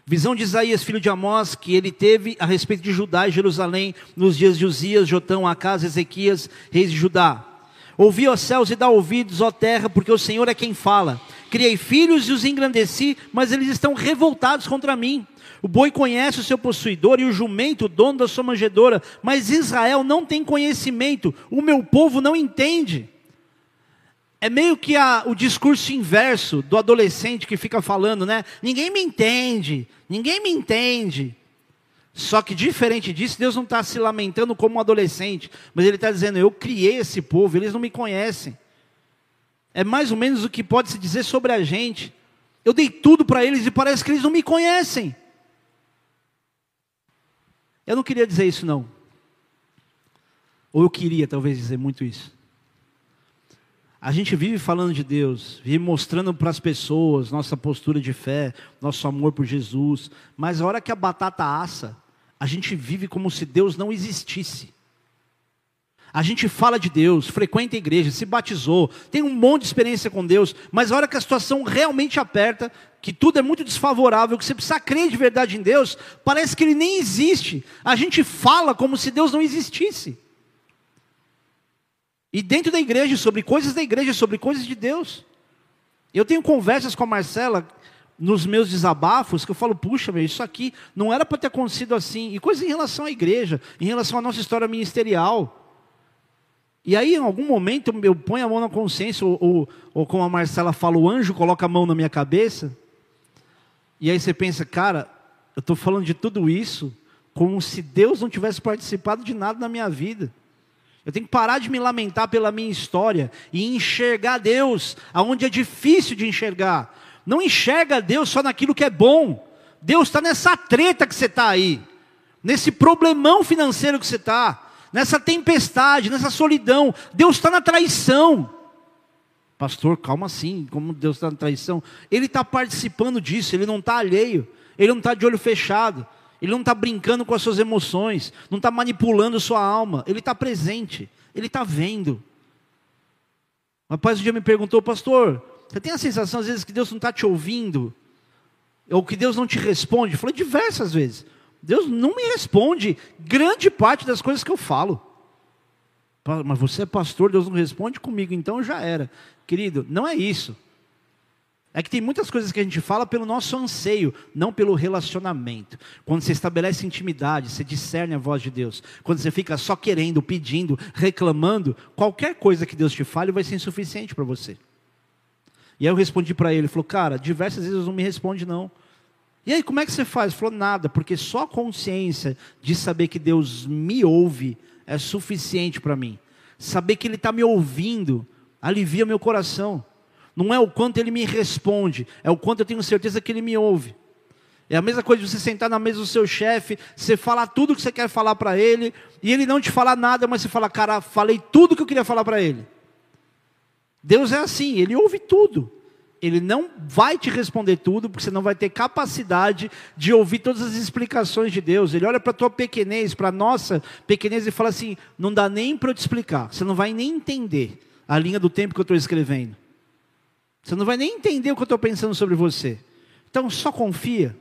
Visão de Isaías, filho de Amós, que ele teve a respeito de Judá e Jerusalém nos dias de Uzias, Jotão, Acas, Ezequias, reis de Judá. Ouvi, ó céus, e dá ouvidos, ó terra, porque o Senhor é quem fala. Criei filhos e os engrandeci, mas eles estão revoltados contra mim. O boi conhece o seu possuidor e o jumento o dono da sua manjedora, mas Israel não tem conhecimento, o meu povo não entende. É meio que a, o discurso inverso do adolescente que fica falando, né? Ninguém me entende, ninguém me entende. Só que diferente disso, Deus não está se lamentando como um adolescente, mas Ele está dizendo: Eu criei esse povo, eles não me conhecem. É mais ou menos o que pode se dizer sobre a gente. Eu dei tudo para eles e parece que eles não me conhecem. Eu não queria dizer isso, não. Ou eu queria, talvez, dizer muito isso. A gente vive falando de Deus, vive mostrando para as pessoas nossa postura de fé, nosso amor por Jesus, mas a hora que a batata assa, a gente vive como se Deus não existisse. A gente fala de Deus, frequenta a igreja, se batizou, tem um monte de experiência com Deus, mas a hora que a situação realmente aperta, que tudo é muito desfavorável, que você precisa crer de verdade em Deus, parece que Ele nem existe. A gente fala como se Deus não existisse. E dentro da igreja, sobre coisas da igreja, sobre coisas de Deus. Eu tenho conversas com a Marcela nos meus desabafos que eu falo, puxa, meu, isso aqui não era para ter acontecido assim. E coisas em relação à igreja, em relação à nossa história ministerial. E aí, em algum momento, eu ponho a mão na consciência, ou, ou, ou como a Marcela fala, o anjo coloca a mão na minha cabeça. E aí você pensa, cara, eu estou falando de tudo isso como se Deus não tivesse participado de nada na minha vida. Eu tenho que parar de me lamentar pela minha história e enxergar Deus aonde é difícil de enxergar. Não enxerga Deus só naquilo que é bom. Deus está nessa treta que você está aí, nesse problemão financeiro que você está, nessa tempestade, nessa solidão. Deus está na traição. Pastor, calma assim, como Deus está na traição? Ele está participando disso, ele não está alheio, ele não está de olho fechado, ele não está brincando com as suas emoções, não está manipulando sua alma, ele está presente, ele está vendo. Rapaz um dia me perguntou, pastor, você tem a sensação às vezes que Deus não está te ouvindo? Ou que Deus não te responde? Eu falei diversas vezes. Deus não me responde grande parte das coisas que eu falo. Mas você é pastor, Deus não responde comigo, então já era. Querido, não é isso. É que tem muitas coisas que a gente fala pelo nosso anseio, não pelo relacionamento. Quando você estabelece intimidade, você discerne a voz de Deus. Quando você fica só querendo, pedindo, reclamando, qualquer coisa que Deus te fale vai ser insuficiente para você. E aí eu respondi para ele, ele falou, cara, diversas vezes não me responde não. E aí, como é que você faz? Ele falou, nada, porque só a consciência de saber que Deus me ouve é suficiente para mim. Saber que Ele está me ouvindo alivia meu coração. Não é o quanto Ele me responde, é o quanto eu tenho certeza que Ele me ouve. É a mesma coisa de você sentar na mesa do seu chefe, você falar tudo que você quer falar para ele, e ele não te falar nada, mas você fala, cara, falei tudo que eu queria falar para ele. Deus é assim, ele ouve tudo. Ele não vai te responder tudo, porque você não vai ter capacidade de ouvir todas as explicações de Deus. Ele olha para a tua pequenez, para a nossa pequenez e fala assim: não dá nem para eu te explicar, você não vai nem entender a linha do tempo que eu estou escrevendo. Você não vai nem entender o que eu estou pensando sobre você. Então só confia.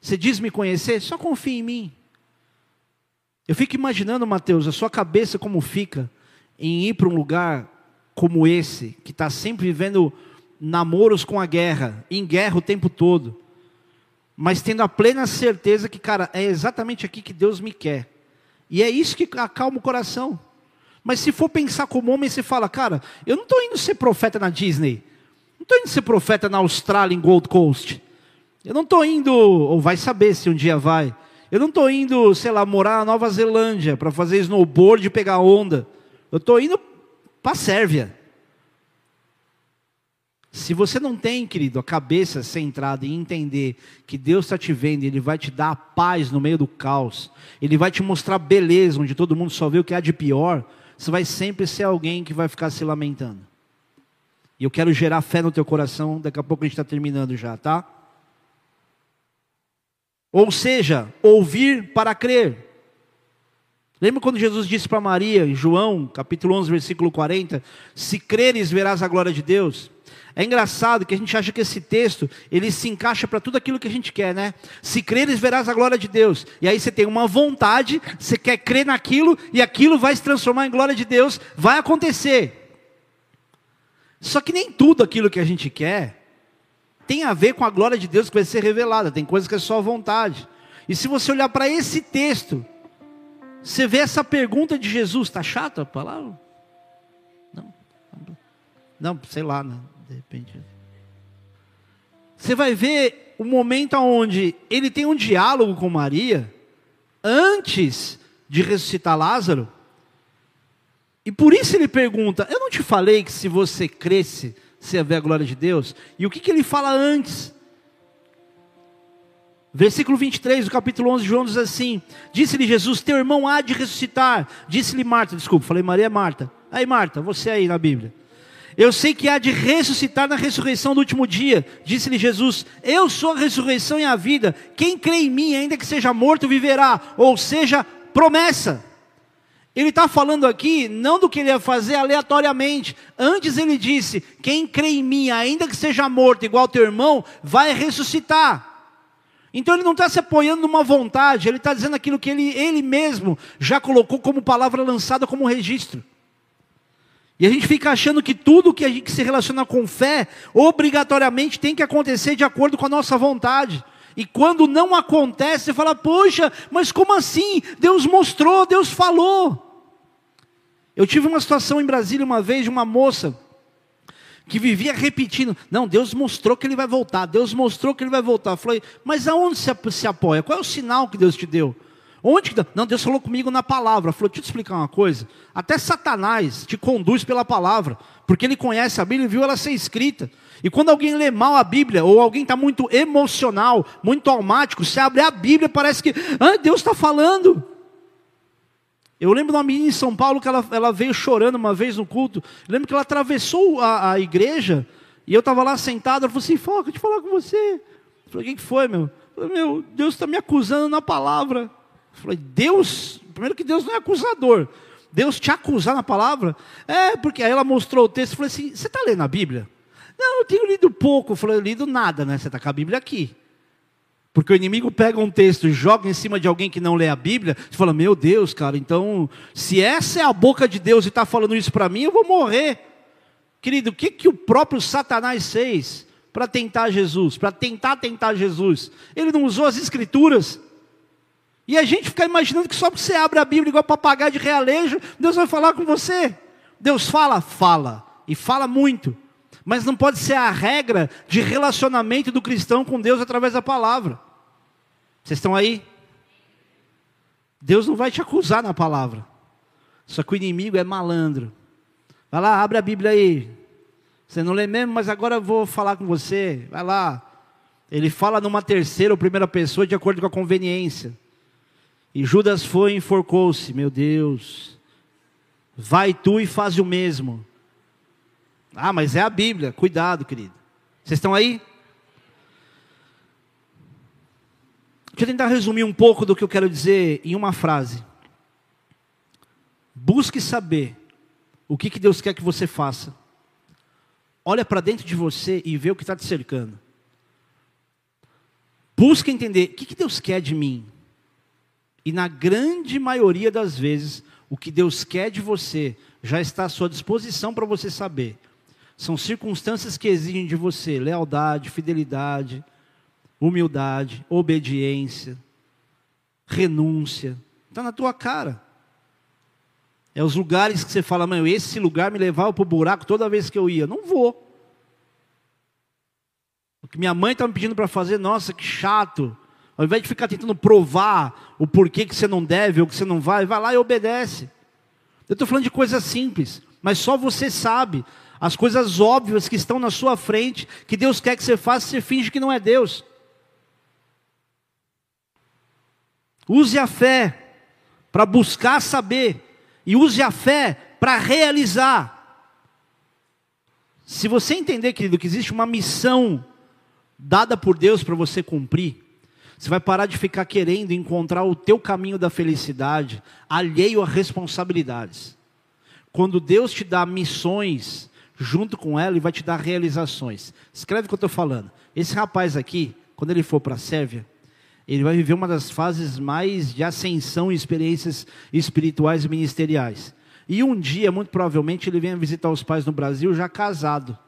Você diz me conhecer, só confia em mim. Eu fico imaginando, Mateus, a sua cabeça como fica em ir para um lugar como esse, que está sempre vivendo namoros com a guerra, em guerra o tempo todo, mas tendo a plena certeza que, cara, é exatamente aqui que Deus me quer. E é isso que acalma o coração. Mas se for pensar como homem, você fala, cara, eu não estou indo ser profeta na Disney, não estou indo ser profeta na Austrália, em Gold Coast. Eu não estou indo, ou vai saber se um dia vai. Eu não estou indo, sei lá, morar na Nova Zelândia para fazer snowboard e pegar onda. Eu estou indo para a Sérvia. Se você não tem, querido, a cabeça centrada em entender que Deus está te vendo, Ele vai te dar a paz no meio do caos, Ele vai te mostrar beleza onde todo mundo só vê o que há de pior, você vai sempre ser alguém que vai ficar se lamentando. E eu quero gerar fé no teu coração, daqui a pouco a gente está terminando já, tá? Ou seja, ouvir para crer. Lembra quando Jesus disse para Maria, em João, capítulo 11, versículo 40, se creres verás a glória de Deus? É engraçado que a gente acha que esse texto, ele se encaixa para tudo aquilo que a gente quer, né? Se creres, verás a glória de Deus. E aí você tem uma vontade, você quer crer naquilo, e aquilo vai se transformar em glória de Deus, vai acontecer. Só que nem tudo aquilo que a gente quer tem a ver com a glória de Deus que vai ser revelada. Tem coisas que é só vontade. E se você olhar para esse texto, você vê essa pergunta de Jesus, está chato a palavra? Não, não, sei lá, né? de repente. Você vai ver o momento onde ele tem um diálogo com Maria, antes de ressuscitar Lázaro, e por isso ele pergunta: Eu não te falei que se você cresce, você ia ver a glória de Deus? E o que, que ele fala antes? Versículo 23 do capítulo 11 de João diz assim: Disse-lhe Jesus: Teu irmão há de ressuscitar. Disse-lhe Marta, desculpa, falei Maria Marta. Aí Marta, você aí na Bíblia. Eu sei que há de ressuscitar na ressurreição do último dia. Disse-lhe Jesus: Eu sou a ressurreição e a vida. Quem crê em mim, ainda que seja morto, viverá. Ou seja, promessa. Ele está falando aqui não do que ele ia fazer aleatoriamente. Antes ele disse: Quem crê em mim, ainda que seja morto, igual teu irmão, vai ressuscitar. Então ele não está se apoiando numa vontade, ele está dizendo aquilo que ele, ele mesmo já colocou como palavra lançada como registro. E a gente fica achando que tudo que a gente se relaciona com fé, obrigatoriamente tem que acontecer de acordo com a nossa vontade. E quando não acontece, você fala, poxa, mas como assim? Deus mostrou, Deus falou. Eu tive uma situação em Brasília uma vez de uma moça que vivia repetindo: Não, Deus mostrou que ele vai voltar, Deus mostrou que ele vai voltar. Eu falei, mas aonde se, apoia? Qual é o sinal que Deus te deu? Onde que. Não, Deus falou comigo na palavra. Falou, deixa eu te explicar uma coisa. Até Satanás te conduz pela palavra, porque ele conhece a Bíblia e viu ela ser escrita. E quando alguém lê mal a Bíblia, ou alguém está muito emocional, muito almático, você abre a Bíblia parece que ah, Deus está falando. Eu lembro de uma menina em São Paulo que ela, ela veio chorando uma vez no culto. Eu lembro que ela atravessou a, a igreja e eu estava lá sentado. Ela falou assim: Foca, deixa eu falar com você. Eu falei: O que, foi, meu? Eu falei, meu, Deus está me acusando na palavra. Eu falei: Deus, primeiro que Deus não é acusador. Deus te acusar na palavra? É, porque aí ela mostrou o texto e falou assim: Você está lendo a Bíblia? Não, eu tenho lido pouco. Eu falei, eu lido nada, né? Você está com a Bíblia aqui. Porque o inimigo pega um texto e joga em cima de alguém que não lê a Bíblia, você fala, meu Deus, cara, então, se essa é a boca de Deus e está falando isso para mim, eu vou morrer. Querido, o que, que o próprio Satanás fez para tentar Jesus, para tentar tentar Jesus? Ele não usou as escrituras. E a gente fica imaginando que só porque você abre a Bíblia igual papagaio de realejo, Deus vai falar com você. Deus fala, fala, e fala muito. Mas não pode ser a regra de relacionamento do cristão com Deus através da palavra. Vocês estão aí? Deus não vai te acusar na palavra. Só que o inimigo é malandro. Vai lá, abre a Bíblia aí. Você não lê mesmo, mas agora eu vou falar com você. Vai lá. Ele fala numa terceira ou primeira pessoa de acordo com a conveniência. E Judas foi e enforcou-se. Meu Deus. Vai tu e faz o mesmo. Ah, mas é a Bíblia. Cuidado, querido. Vocês estão aí? Deixa eu tentar resumir um pouco do que eu quero dizer em uma frase. Busque saber o que, que Deus quer que você faça. Olha para dentro de você e vê o que está te cercando. Busque entender o que, que Deus quer de mim. E na grande maioria das vezes, o que Deus quer de você já está à sua disposição para você saber. São circunstâncias que exigem de você lealdade, fidelidade, humildade, obediência, renúncia. Está na tua cara. É os lugares que você fala, mãe, esse lugar me levava para o buraco toda vez que eu ia. Não vou. O que minha mãe está me pedindo para fazer, nossa, que chato. Ao invés de ficar tentando provar o porquê que você não deve ou que você não vai, vai lá e obedece. Eu estou falando de coisas simples, mas só você sabe as coisas óbvias que estão na sua frente, que Deus quer que você faça, você finge que não é Deus. Use a fé para buscar saber, e use a fé para realizar. Se você entender, querido, que existe uma missão dada por Deus para você cumprir, você vai parar de ficar querendo encontrar o teu caminho da felicidade, alheio a responsabilidades. Quando Deus te dá missões, junto com ela e vai te dar realizações. Escreve o que eu estou falando. Esse rapaz aqui, quando ele for para a Sérvia, ele vai viver uma das fases mais de ascensão e experiências espirituais e ministeriais. E um dia, muito provavelmente, ele venha visitar os pais no Brasil já casado.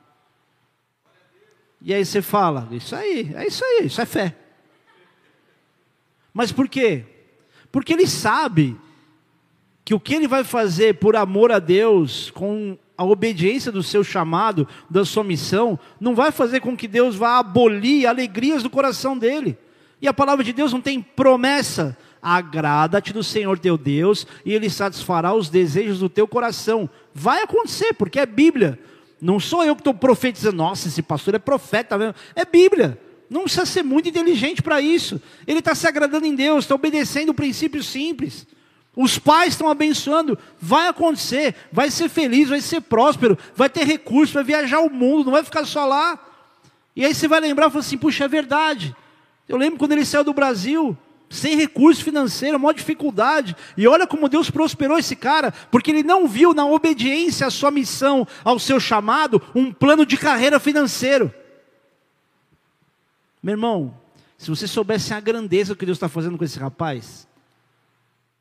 E aí você fala, isso aí, é isso aí, isso é fé. Mas por quê? Porque ele sabe que o que ele vai fazer por amor a Deus, com a obediência do seu chamado, da sua missão, não vai fazer com que Deus vá abolir alegrias do coração dele. E a palavra de Deus não tem promessa. Agrada-te do Senhor teu Deus, e Ele satisfará os desejos do teu coração. Vai acontecer, porque é Bíblia. Não sou eu que estou profetizando, nossa, esse pastor é profeta mesmo. É Bíblia. Não precisa ser muito inteligente para isso. Ele está se agradando em Deus, está obedecendo o princípio simples. Os pais estão abençoando, vai acontecer, vai ser feliz, vai ser próspero, vai ter recurso, vai viajar o mundo, não vai ficar só lá. E aí você vai lembrar e falar assim: puxa, é verdade. Eu lembro quando ele saiu do Brasil, sem recurso financeiro, maior dificuldade. E olha como Deus prosperou esse cara, porque ele não viu na obediência à sua missão, ao seu chamado, um plano de carreira financeiro. Meu irmão, se você soubesse a grandeza que Deus está fazendo com esse rapaz,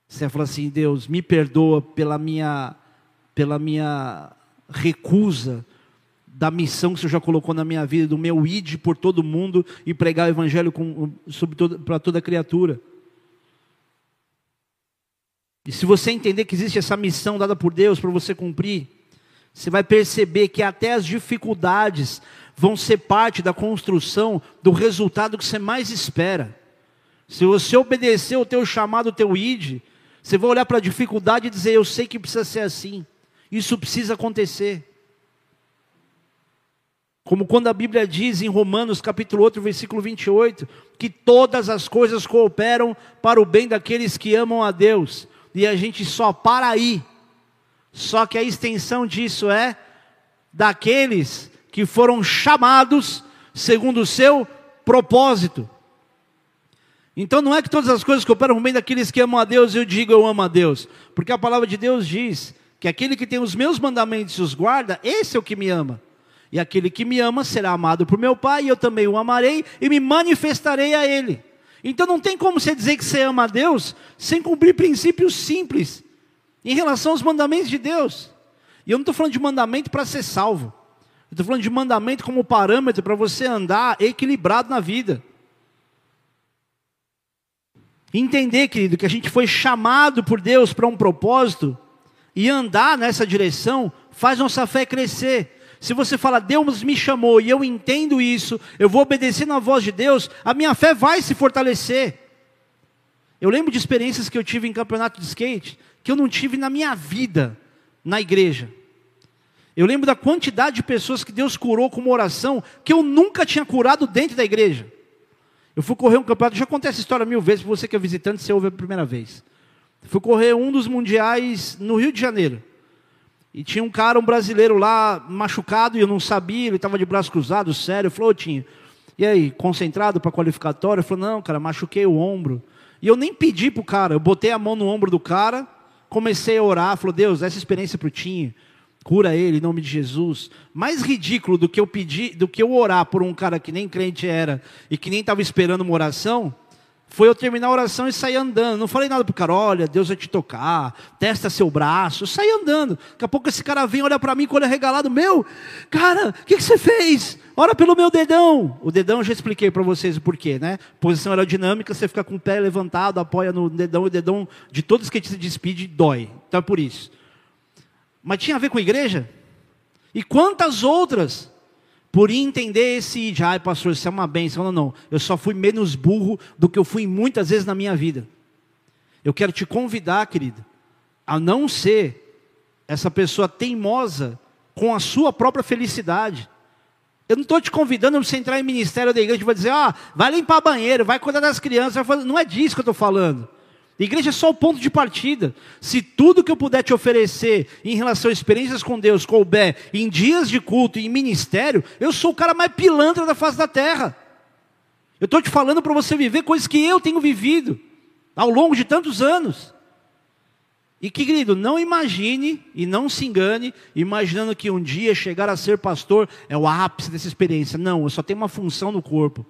você fala assim, Deus, me perdoa pela minha, pela minha recusa da missão que o Senhor já colocou na minha vida, do meu id por todo mundo e pregar o evangelho para toda criatura. E se você entender que existe essa missão dada por Deus para você cumprir, você vai perceber que até as dificuldades vão ser parte da construção do resultado que você mais espera. Se você obedecer o teu chamado, o teu id, você vai olhar para a dificuldade e dizer: Eu sei que precisa ser assim, isso precisa acontecer. Como quando a Bíblia diz em Romanos capítulo 8, versículo 28, que todas as coisas cooperam para o bem daqueles que amam a Deus. E a gente só para aí. Só que a extensão disso é daqueles que foram chamados segundo o seu propósito. Então não é que todas as coisas cooperam bem daqueles que amam a Deus, eu digo eu amo a Deus. Porque a palavra de Deus diz que aquele que tem os meus mandamentos e os guarda, esse é o que me ama. E aquele que me ama será amado por meu Pai, e eu também o amarei e me manifestarei a Ele. Então não tem como você dizer que você ama a Deus sem cumprir princípios simples em relação aos mandamentos de Deus. E eu não estou falando de mandamento para ser salvo. Eu estou falando de mandamento como parâmetro para você andar equilibrado na vida. Entender, querido, que a gente foi chamado por Deus para um propósito e andar nessa direção faz nossa fé crescer. Se você fala, Deus me chamou e eu entendo isso, eu vou obedecer na voz de Deus, a minha fé vai se fortalecer. Eu lembro de experiências que eu tive em campeonato de skate, que eu não tive na minha vida, na igreja. Eu lembro da quantidade de pessoas que Deus curou com uma oração que eu nunca tinha curado dentro da igreja. Eu fui correr um campeonato, já contei essa história mil vezes, para você que é visitante, você ouve a primeira vez. Fui correr um dos mundiais no Rio de Janeiro. E tinha um cara, um brasileiro lá, machucado, e eu não sabia, ele estava de braço cruzado, sério. Falou, tinha. E aí, concentrado para qualificatório? Eu falei, não, cara, machuquei o ombro. E eu nem pedi para o cara, eu botei a mão no ombro do cara, comecei a orar, falou, Deus, essa experiência para o Tinho, cura ele em nome de Jesus. Mais ridículo do que eu pedir, do que eu orar por um cara que nem crente era e que nem estava esperando uma oração, foi eu terminar a oração e sair andando. Não falei nada pro cara, olha, Deus vai te tocar, testa seu braço. Eu saí andando. Daqui a pouco esse cara vem, olha para mim com o olho regalado. Meu, cara, o que, que, você fez? Ora pelo meu dedão. O dedão eu já expliquei para vocês o porquê, né? Posição aerodinâmica, você fica com o pé levantado, apoia no dedão, o dedão de todos que se despide dói. Então é por isso. Mas tinha a ver com a igreja? E quantas outras? Por entender esse. Ai, pastor, isso é uma bênção. Não, não. Eu só fui menos burro do que eu fui muitas vezes na minha vida. Eu quero te convidar, querido, a não ser essa pessoa teimosa com a sua própria felicidade. Eu não estou te convidando para você entrar em ministério da igreja e vai dizer, ah, vai limpar banheiro, vai cuidar das crianças. Não é disso que eu estou falando. Igreja é só o ponto de partida. Se tudo que eu puder te oferecer em relação a experiências com Deus couber em dias de culto e em ministério, eu sou o cara mais pilantra da face da terra. Eu estou te falando para você viver coisas que eu tenho vivido ao longo de tantos anos. E que, querido, não imagine e não se engane, imaginando que um dia chegar a ser pastor é o ápice dessa experiência. Não, eu só tenho uma função no corpo.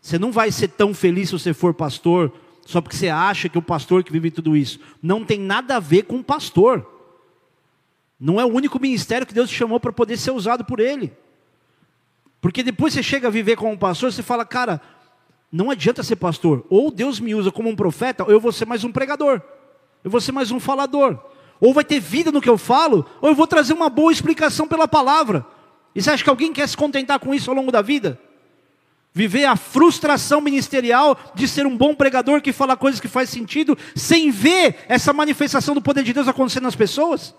Você não vai ser tão feliz se você for pastor só porque você acha que o pastor que vive tudo isso. Não tem nada a ver com o pastor. Não é o único ministério que Deus te chamou para poder ser usado por Ele. Porque depois você chega a viver como pastor, você fala, cara, não adianta ser pastor. Ou Deus me usa como um profeta, ou eu vou ser mais um pregador. Eu vou ser mais um falador. Ou vai ter vida no que eu falo, ou eu vou trazer uma boa explicação pela palavra. E você acha que alguém quer se contentar com isso ao longo da vida? Viver a frustração ministerial de ser um bom pregador que fala coisas que faz sentido, sem ver essa manifestação do poder de Deus acontecendo nas pessoas?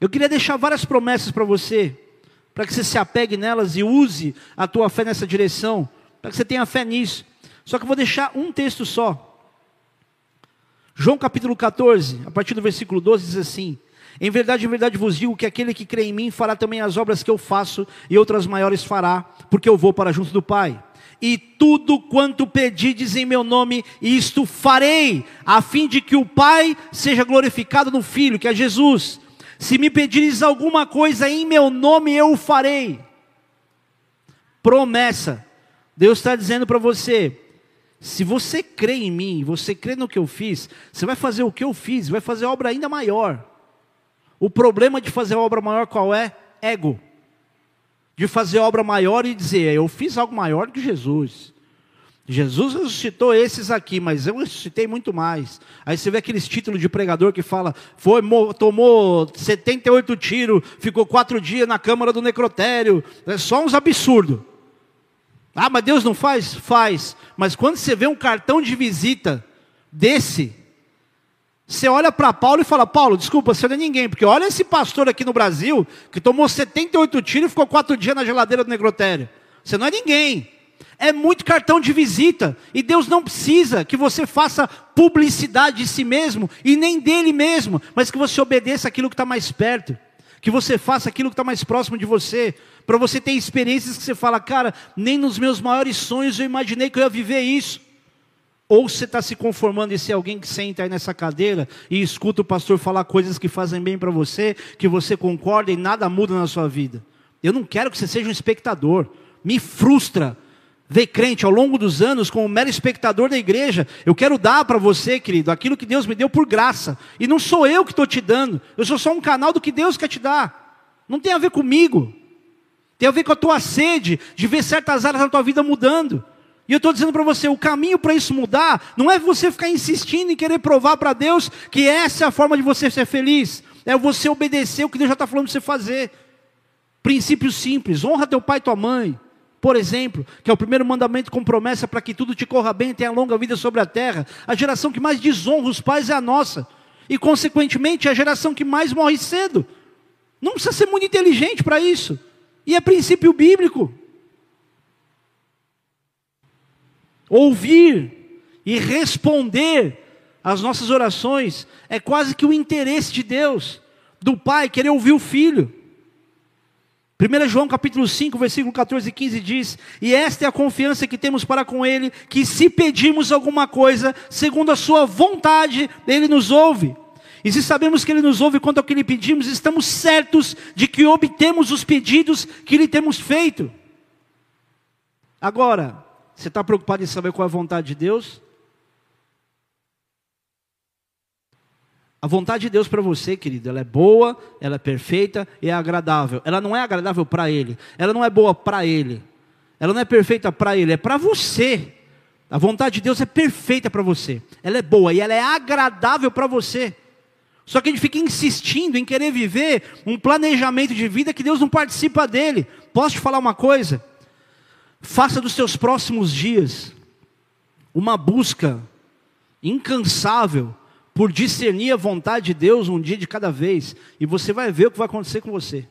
Eu queria deixar várias promessas para você, para que você se apegue nelas e use a tua fé nessa direção, para que você tenha fé nisso. Só que eu vou deixar um texto só. João capítulo 14, a partir do versículo 12, diz assim: em verdade, em verdade vos digo que aquele que crê em mim fará também as obras que eu faço, e outras maiores fará, porque eu vou para junto do Pai. E tudo quanto pedides em meu nome, isto farei, a fim de que o Pai seja glorificado no Filho, que é Jesus. Se me pedires alguma coisa em meu nome, eu o farei. Promessa. Deus está dizendo para você: se você crê em mim, você crê no que eu fiz, você vai fazer o que eu fiz, vai fazer obra ainda maior. O problema de fazer obra maior qual é? Ego. De fazer obra maior e dizer, eu fiz algo maior que Jesus. Jesus ressuscitou esses aqui, mas eu ressuscitei muito mais. Aí você vê aqueles títulos de pregador que fala, foi, tomou 78 tiros, ficou quatro dias na câmara do necrotério. É só uns absurdos. Ah, mas Deus não faz? Faz. Mas quando você vê um cartão de visita desse, você olha para Paulo e fala, Paulo, desculpa, você não é ninguém, porque olha esse pastor aqui no Brasil, que tomou 78 tiros e ficou quatro dias na geladeira do necrotério. Você não é ninguém. É muito cartão de visita. E Deus não precisa que você faça publicidade de si mesmo e nem dele mesmo, mas que você obedeça aquilo que está mais perto. Que você faça aquilo que está mais próximo de você. Para você ter experiências que você fala, cara, nem nos meus maiores sonhos eu imaginei que eu ia viver isso. Ou você está se conformando em ser alguém que senta aí nessa cadeira e escuta o pastor falar coisas que fazem bem para você, que você concorda e nada muda na sua vida. Eu não quero que você seja um espectador. Me frustra ver crente ao longo dos anos como mero espectador da igreja. Eu quero dar para você, querido, aquilo que Deus me deu por graça. E não sou eu que estou te dando. Eu sou só um canal do que Deus quer te dar. Não tem a ver comigo. Tem a ver com a tua sede de ver certas áreas da tua vida mudando. E eu estou dizendo para você, o caminho para isso mudar não é você ficar insistindo em querer provar para Deus que essa é a forma de você ser feliz. É você obedecer o que Deus já está falando para você fazer. Princípio simples, honra teu pai e tua mãe. Por exemplo, que é o primeiro mandamento com promessa para que tudo te corra bem e tenha longa vida sobre a terra. A geração que mais desonra os pais é a nossa. E, consequentemente, é a geração que mais morre cedo. Não precisa ser muito inteligente para isso. E é princípio bíblico. Ouvir e responder às nossas orações é quase que o interesse de Deus, do Pai, querer ouvir o Filho. 1 João capítulo 5, versículo 14 e 15 diz: E esta é a confiança que temos para com Ele, que se pedirmos alguma coisa, segundo a Sua vontade, Ele nos ouve. E se sabemos que Ele nos ouve quanto ao que lhe pedimos, estamos certos de que obtemos os pedidos que lhe temos feito. Agora, você está preocupado em saber qual é a vontade de Deus? A vontade de Deus para você, querido, ela é boa, ela é perfeita e é agradável. Ela não é agradável para Ele, ela não é boa para Ele, ela não é perfeita para Ele, é para você. A vontade de Deus é perfeita para você, ela é boa e ela é agradável para você. Só que a gente fica insistindo em querer viver um planejamento de vida que Deus não participa dele. Posso te falar uma coisa? Faça dos seus próximos dias uma busca incansável por discernir a vontade de Deus um dia de cada vez, e você vai ver o que vai acontecer com você.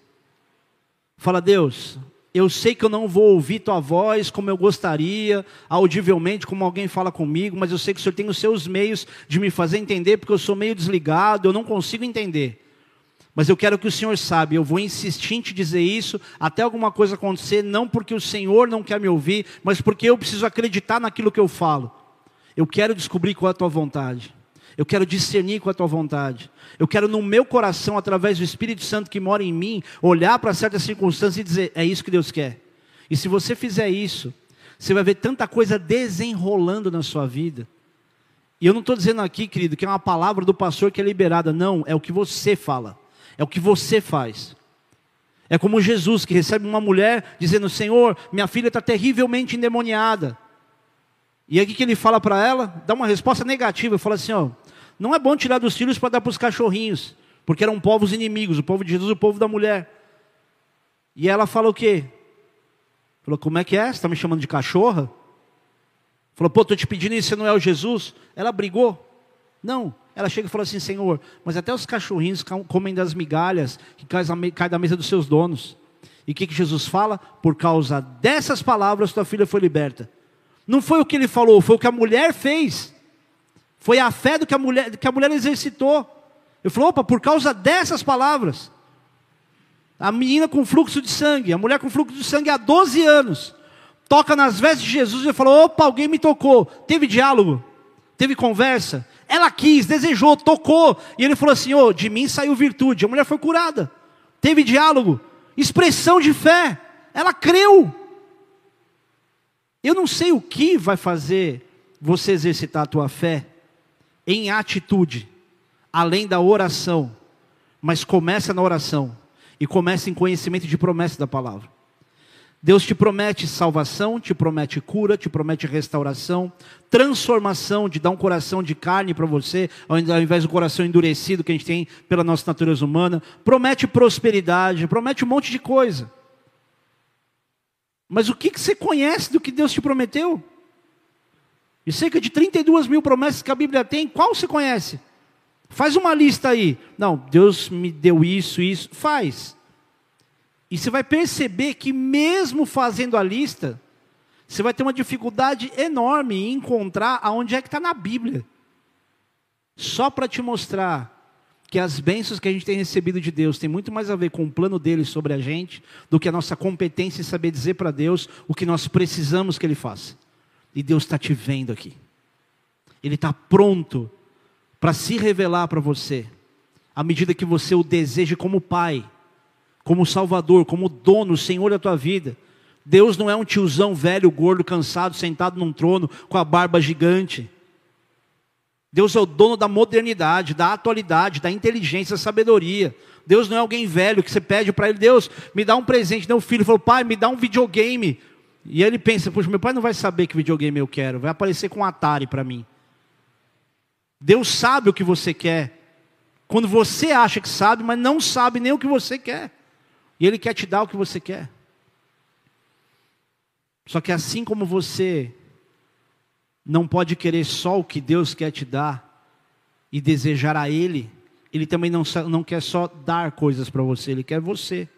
Fala, Deus, eu sei que eu não vou ouvir tua voz como eu gostaria, audivelmente, como alguém fala comigo, mas eu sei que o Senhor tem os seus meios de me fazer entender, porque eu sou meio desligado, eu não consigo entender. Mas eu quero que o Senhor saiba, eu vou insistir em te dizer isso até alguma coisa acontecer, não porque o Senhor não quer me ouvir, mas porque eu preciso acreditar naquilo que eu falo. Eu quero descobrir qual é a tua vontade. Eu quero discernir com a tua vontade. Eu quero no meu coração, através do Espírito Santo que mora em mim, olhar para certas circunstâncias e dizer: é isso que Deus quer. E se você fizer isso, você vai ver tanta coisa desenrolando na sua vida. E eu não estou dizendo aqui, querido, que é uma palavra do pastor que é liberada. Não, é o que você fala. É o que você faz. É como Jesus que recebe uma mulher dizendo: Senhor, minha filha está terrivelmente endemoniada. E aí o que ele fala para ela? Dá uma resposta negativa. Fala assim: ó, não é bom tirar dos filhos para dar para os cachorrinhos, porque eram povos inimigos, o povo de Jesus o povo da mulher. E ela fala o quê? Falou, como é que é? Você está me chamando de cachorra? Falou, pô, estou te pedindo isso, você não é o Jesus? Ela brigou. Não, ela chega e fala assim, Senhor, mas até os cachorrinhos comem das migalhas que caem da mesa dos seus donos. E o que, que Jesus fala? Por causa dessas palavras, tua filha foi liberta. Não foi o que ele falou, foi o que a mulher fez. Foi a fé do que a mulher, que a mulher exercitou. Ele falou: opa, por causa dessas palavras. A menina com fluxo de sangue, a mulher com fluxo de sangue há 12 anos, toca nas vestes de Jesus e falou: opa, alguém me tocou. Teve diálogo, teve conversa. Ela quis, desejou, tocou. E ele falou assim: oh, de mim saiu virtude. A mulher foi curada. Teve diálogo, expressão de fé. Ela creu. Eu não sei o que vai fazer você exercitar a tua fé em atitude, além da oração, mas começa na oração e começa em conhecimento de promessa da palavra. Deus te promete salvação, te promete cura, te promete restauração, transformação, de dar um coração de carne para você, ao invés do coração endurecido que a gente tem pela nossa natureza humana, promete prosperidade, promete um monte de coisa. Mas o que, que você conhece do que Deus te prometeu? E cerca de 32 mil promessas que a Bíblia tem, qual você conhece? Faz uma lista aí. Não, Deus me deu isso, isso. Faz. E você vai perceber que, mesmo fazendo a lista, você vai ter uma dificuldade enorme em encontrar aonde é que está na Bíblia. Só para te mostrar que as bênçãos que a gente tem recebido de Deus tem muito mais a ver com o plano dele sobre a gente do que a nossa competência em saber dizer para Deus o que nós precisamos que Ele faça. E Deus está te vendo aqui. Ele está pronto para se revelar para você, à medida que você o deseja como Pai como Salvador, como dono, Senhor da tua vida. Deus não é um tiozão velho, gordo, cansado, sentado num trono com a barba gigante. Deus é o dono da modernidade, da atualidade, da inteligência, da sabedoria. Deus não é alguém velho que você pede para ele, Deus, me dá um presente. O filho falou, pai, me dá um videogame. E ele pensa, puxa, meu pai não vai saber que videogame eu quero, vai aparecer com um Atari para mim. Deus sabe o que você quer. Quando você acha que sabe, mas não sabe nem o que você quer. E Ele quer te dar o que você quer. Só que assim como você não pode querer só o que Deus quer te dar e desejar a Ele, Ele também não, não quer só dar coisas para você, Ele quer você.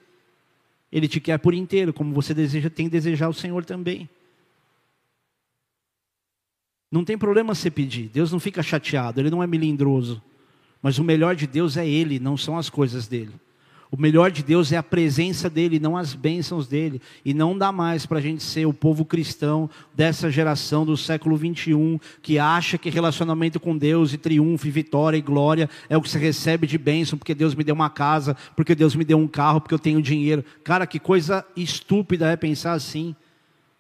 Ele te quer por inteiro, como você deseja, tem que desejar o Senhor também. Não tem problema você pedir, Deus não fica chateado, Ele não é melindroso. Mas o melhor de Deus é Ele, não são as coisas dele. O melhor de Deus é a presença dele, não as bênçãos dele. E não dá mais para a gente ser o povo cristão dessa geração do século 21 que acha que relacionamento com Deus e triunfo e vitória e glória é o que você recebe de bênção porque Deus me deu uma casa, porque Deus me deu um carro, porque eu tenho dinheiro. Cara, que coisa estúpida é pensar assim.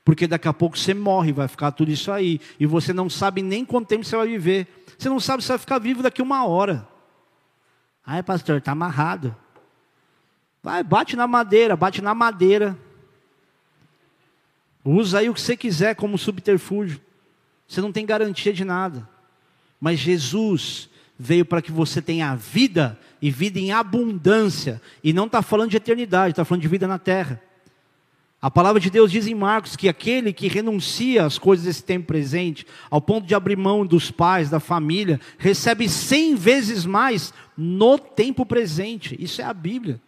Porque daqui a pouco você morre, vai ficar tudo isso aí. E você não sabe nem quanto tempo você vai viver. Você não sabe se vai ficar vivo daqui uma hora. Ai, pastor, está amarrado. Vai, bate na madeira, bate na madeira. Usa aí o que você quiser como subterfúgio. Você não tem garantia de nada. Mas Jesus veio para que você tenha vida e vida em abundância. E não está falando de eternidade, está falando de vida na terra. A palavra de Deus diz em Marcos que aquele que renuncia às coisas desse tempo presente, ao ponto de abrir mão dos pais, da família, recebe cem vezes mais no tempo presente. Isso é a Bíblia.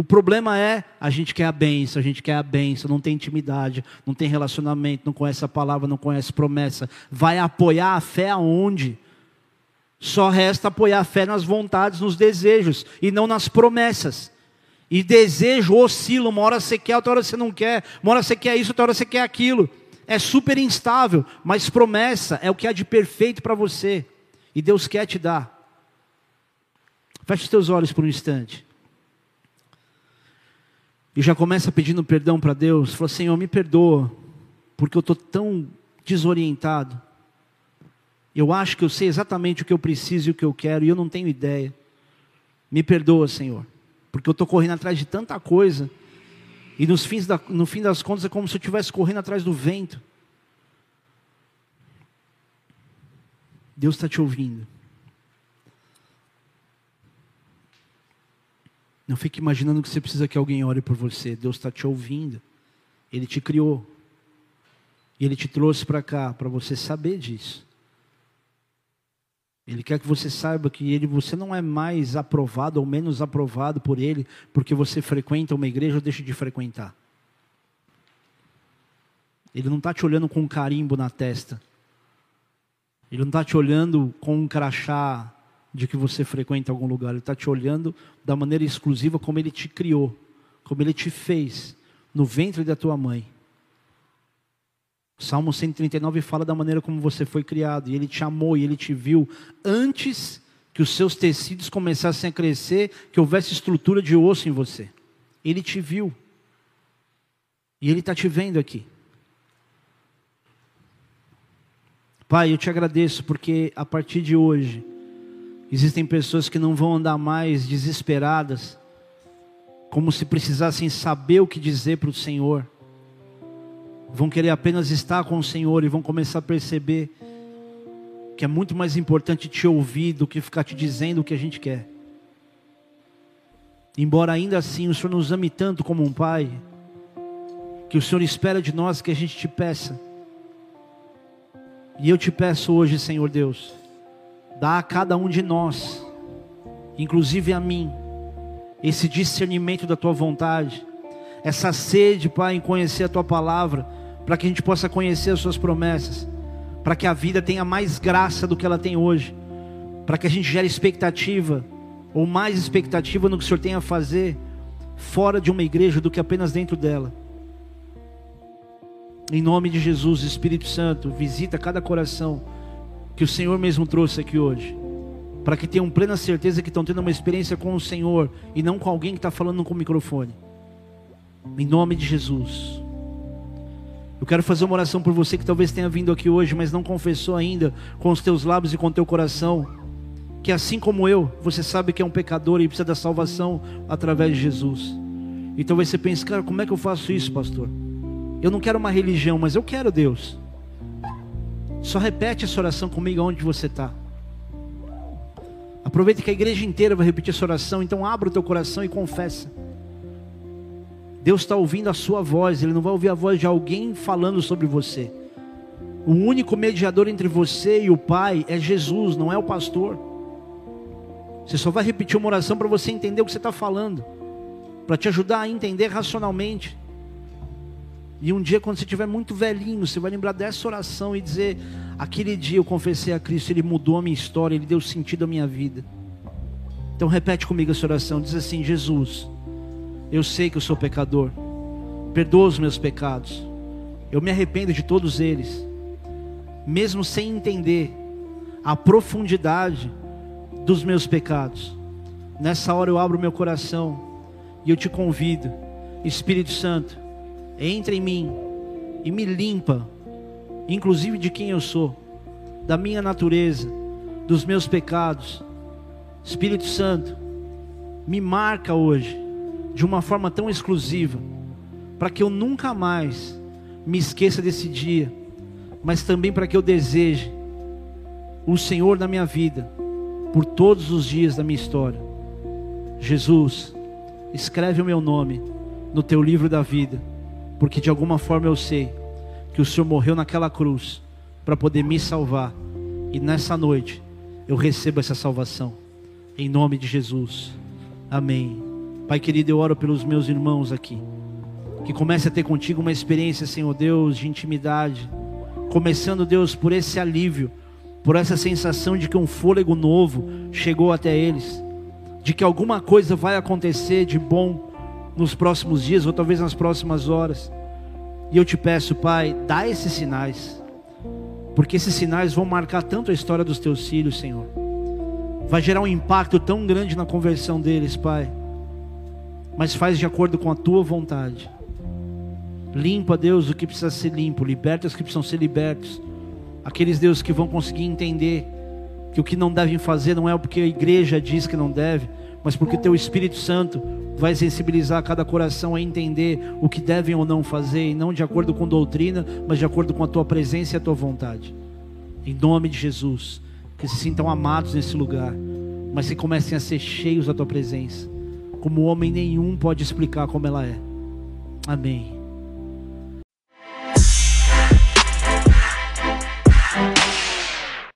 O problema é, a gente quer a benção, a gente quer a benção, não tem intimidade, não tem relacionamento, não conhece a palavra, não conhece promessa. Vai apoiar a fé aonde? Só resta apoiar a fé nas vontades, nos desejos, e não nas promessas. E desejo oscila, uma hora você quer, outra hora você não quer, uma hora você quer isso, outra hora você quer aquilo. É super instável, mas promessa é o que há de perfeito para você. E Deus quer te dar. Feche os teus olhos por um instante e já começa pedindo perdão para Deus, fala: Senhor, me perdoa, porque eu estou tão desorientado. Eu acho que eu sei exatamente o que eu preciso e o que eu quero, e eu não tenho ideia. Me perdoa, Senhor, porque eu estou correndo atrás de tanta coisa, e nos fins da, no fim das contas é como se eu estivesse correndo atrás do vento. Deus está te ouvindo. Não fique imaginando que você precisa que alguém ore por você. Deus está te ouvindo. Ele te criou. E Ele te trouxe para cá para você saber disso. Ele quer que você saiba que ele, você não é mais aprovado ou menos aprovado por Ele porque você frequenta uma igreja ou deixa de frequentar. Ele não está te olhando com um carimbo na testa. Ele não está te olhando com um crachá de que você frequenta algum lugar. Ele está te olhando da maneira exclusiva como Ele te criou, como Ele te fez no ventre da tua mãe. Salmo 139 fala da maneira como você foi criado, e Ele te amou, e Ele te viu antes que os seus tecidos começassem a crescer, que houvesse estrutura de osso em você. Ele te viu. E Ele está te vendo aqui. Pai, eu te agradeço porque a partir de hoje, Existem pessoas que não vão andar mais desesperadas, como se precisassem saber o que dizer para o Senhor, vão querer apenas estar com o Senhor e vão começar a perceber que é muito mais importante te ouvir do que ficar te dizendo o que a gente quer. Embora ainda assim o Senhor nos ame tanto como um pai, que o Senhor espera de nós que a gente te peça. E eu te peço hoje, Senhor Deus, dá a cada um de nós, inclusive a mim, esse discernimento da tua vontade, essa sede, Pai, em conhecer a tua palavra, para que a gente possa conhecer as suas promessas, para que a vida tenha mais graça do que ela tem hoje, para que a gente gere expectativa, ou mais expectativa no que o Senhor tem a fazer, fora de uma igreja do que apenas dentro dela. Em nome de Jesus, Espírito Santo, visita cada coração que o Senhor mesmo trouxe aqui hoje para que tenham plena certeza que estão tendo uma experiência com o Senhor e não com alguém que está falando com o microfone. Em nome de Jesus. Eu quero fazer uma oração por você que talvez tenha vindo aqui hoje, mas não confessou ainda com os teus lábios e com o teu coração, que assim como eu, você sabe que é um pecador e precisa da salvação através de Jesus. E talvez você pense, cara, como é que eu faço isso, pastor? Eu não quero uma religião, mas eu quero Deus. Só repete essa oração comigo onde você está. Aproveita que a igreja inteira vai repetir essa oração, então abra o teu coração e confessa. Deus está ouvindo a sua voz, Ele não vai ouvir a voz de alguém falando sobre você. O único mediador entre você e o Pai é Jesus, não é o pastor. Você só vai repetir uma oração para você entender o que você está falando, para te ajudar a entender racionalmente. E um dia, quando você estiver muito velhinho, você vai lembrar dessa oração e dizer: Aquele dia eu confessei a Cristo, Ele mudou a minha história, Ele deu sentido à minha vida. Então repete comigo essa oração, diz assim: Jesus, eu sei que eu sou pecador, perdoa os meus pecados, eu me arrependo de todos eles, mesmo sem entender a profundidade dos meus pecados. Nessa hora eu abro meu coração e eu te convido, Espírito Santo, entra em mim e me limpa inclusive de quem eu sou, da minha natureza, dos meus pecados. Espírito Santo, me marca hoje de uma forma tão exclusiva, para que eu nunca mais me esqueça desse dia, mas também para que eu deseje o Senhor na minha vida, por todos os dias da minha história. Jesus, escreve o meu nome no teu livro da vida, porque de alguma forma eu sei que o Senhor morreu naquela cruz para poder me salvar. E nessa noite eu recebo essa salvação. Em nome de Jesus. Amém. Pai querido, eu oro pelos meus irmãos aqui. Que comece a ter contigo uma experiência, Senhor Deus, de intimidade. Começando, Deus, por esse alívio, por essa sensação de que um fôlego novo chegou até eles. De que alguma coisa vai acontecer de bom nos próximos dias, ou talvez nas próximas horas. E eu te peço, Pai, dá esses sinais, porque esses sinais vão marcar tanto a história dos teus filhos, Senhor. Vai gerar um impacto tão grande na conversão deles, Pai. Mas faz de acordo com a tua vontade. Limpa, Deus, o que precisa ser limpo, liberta os que precisam ser libertos. Aqueles, Deus, que vão conseguir entender que o que não devem fazer não é porque a igreja diz que não deve, mas porque o teu Espírito Santo vai sensibilizar cada coração a entender o que devem ou não fazer, e não de acordo com doutrina, mas de acordo com a tua presença e a tua vontade. Em nome de Jesus, que se sintam amados nesse lugar, mas que comecem a ser cheios da tua presença, como homem nenhum pode explicar como ela é. Amém.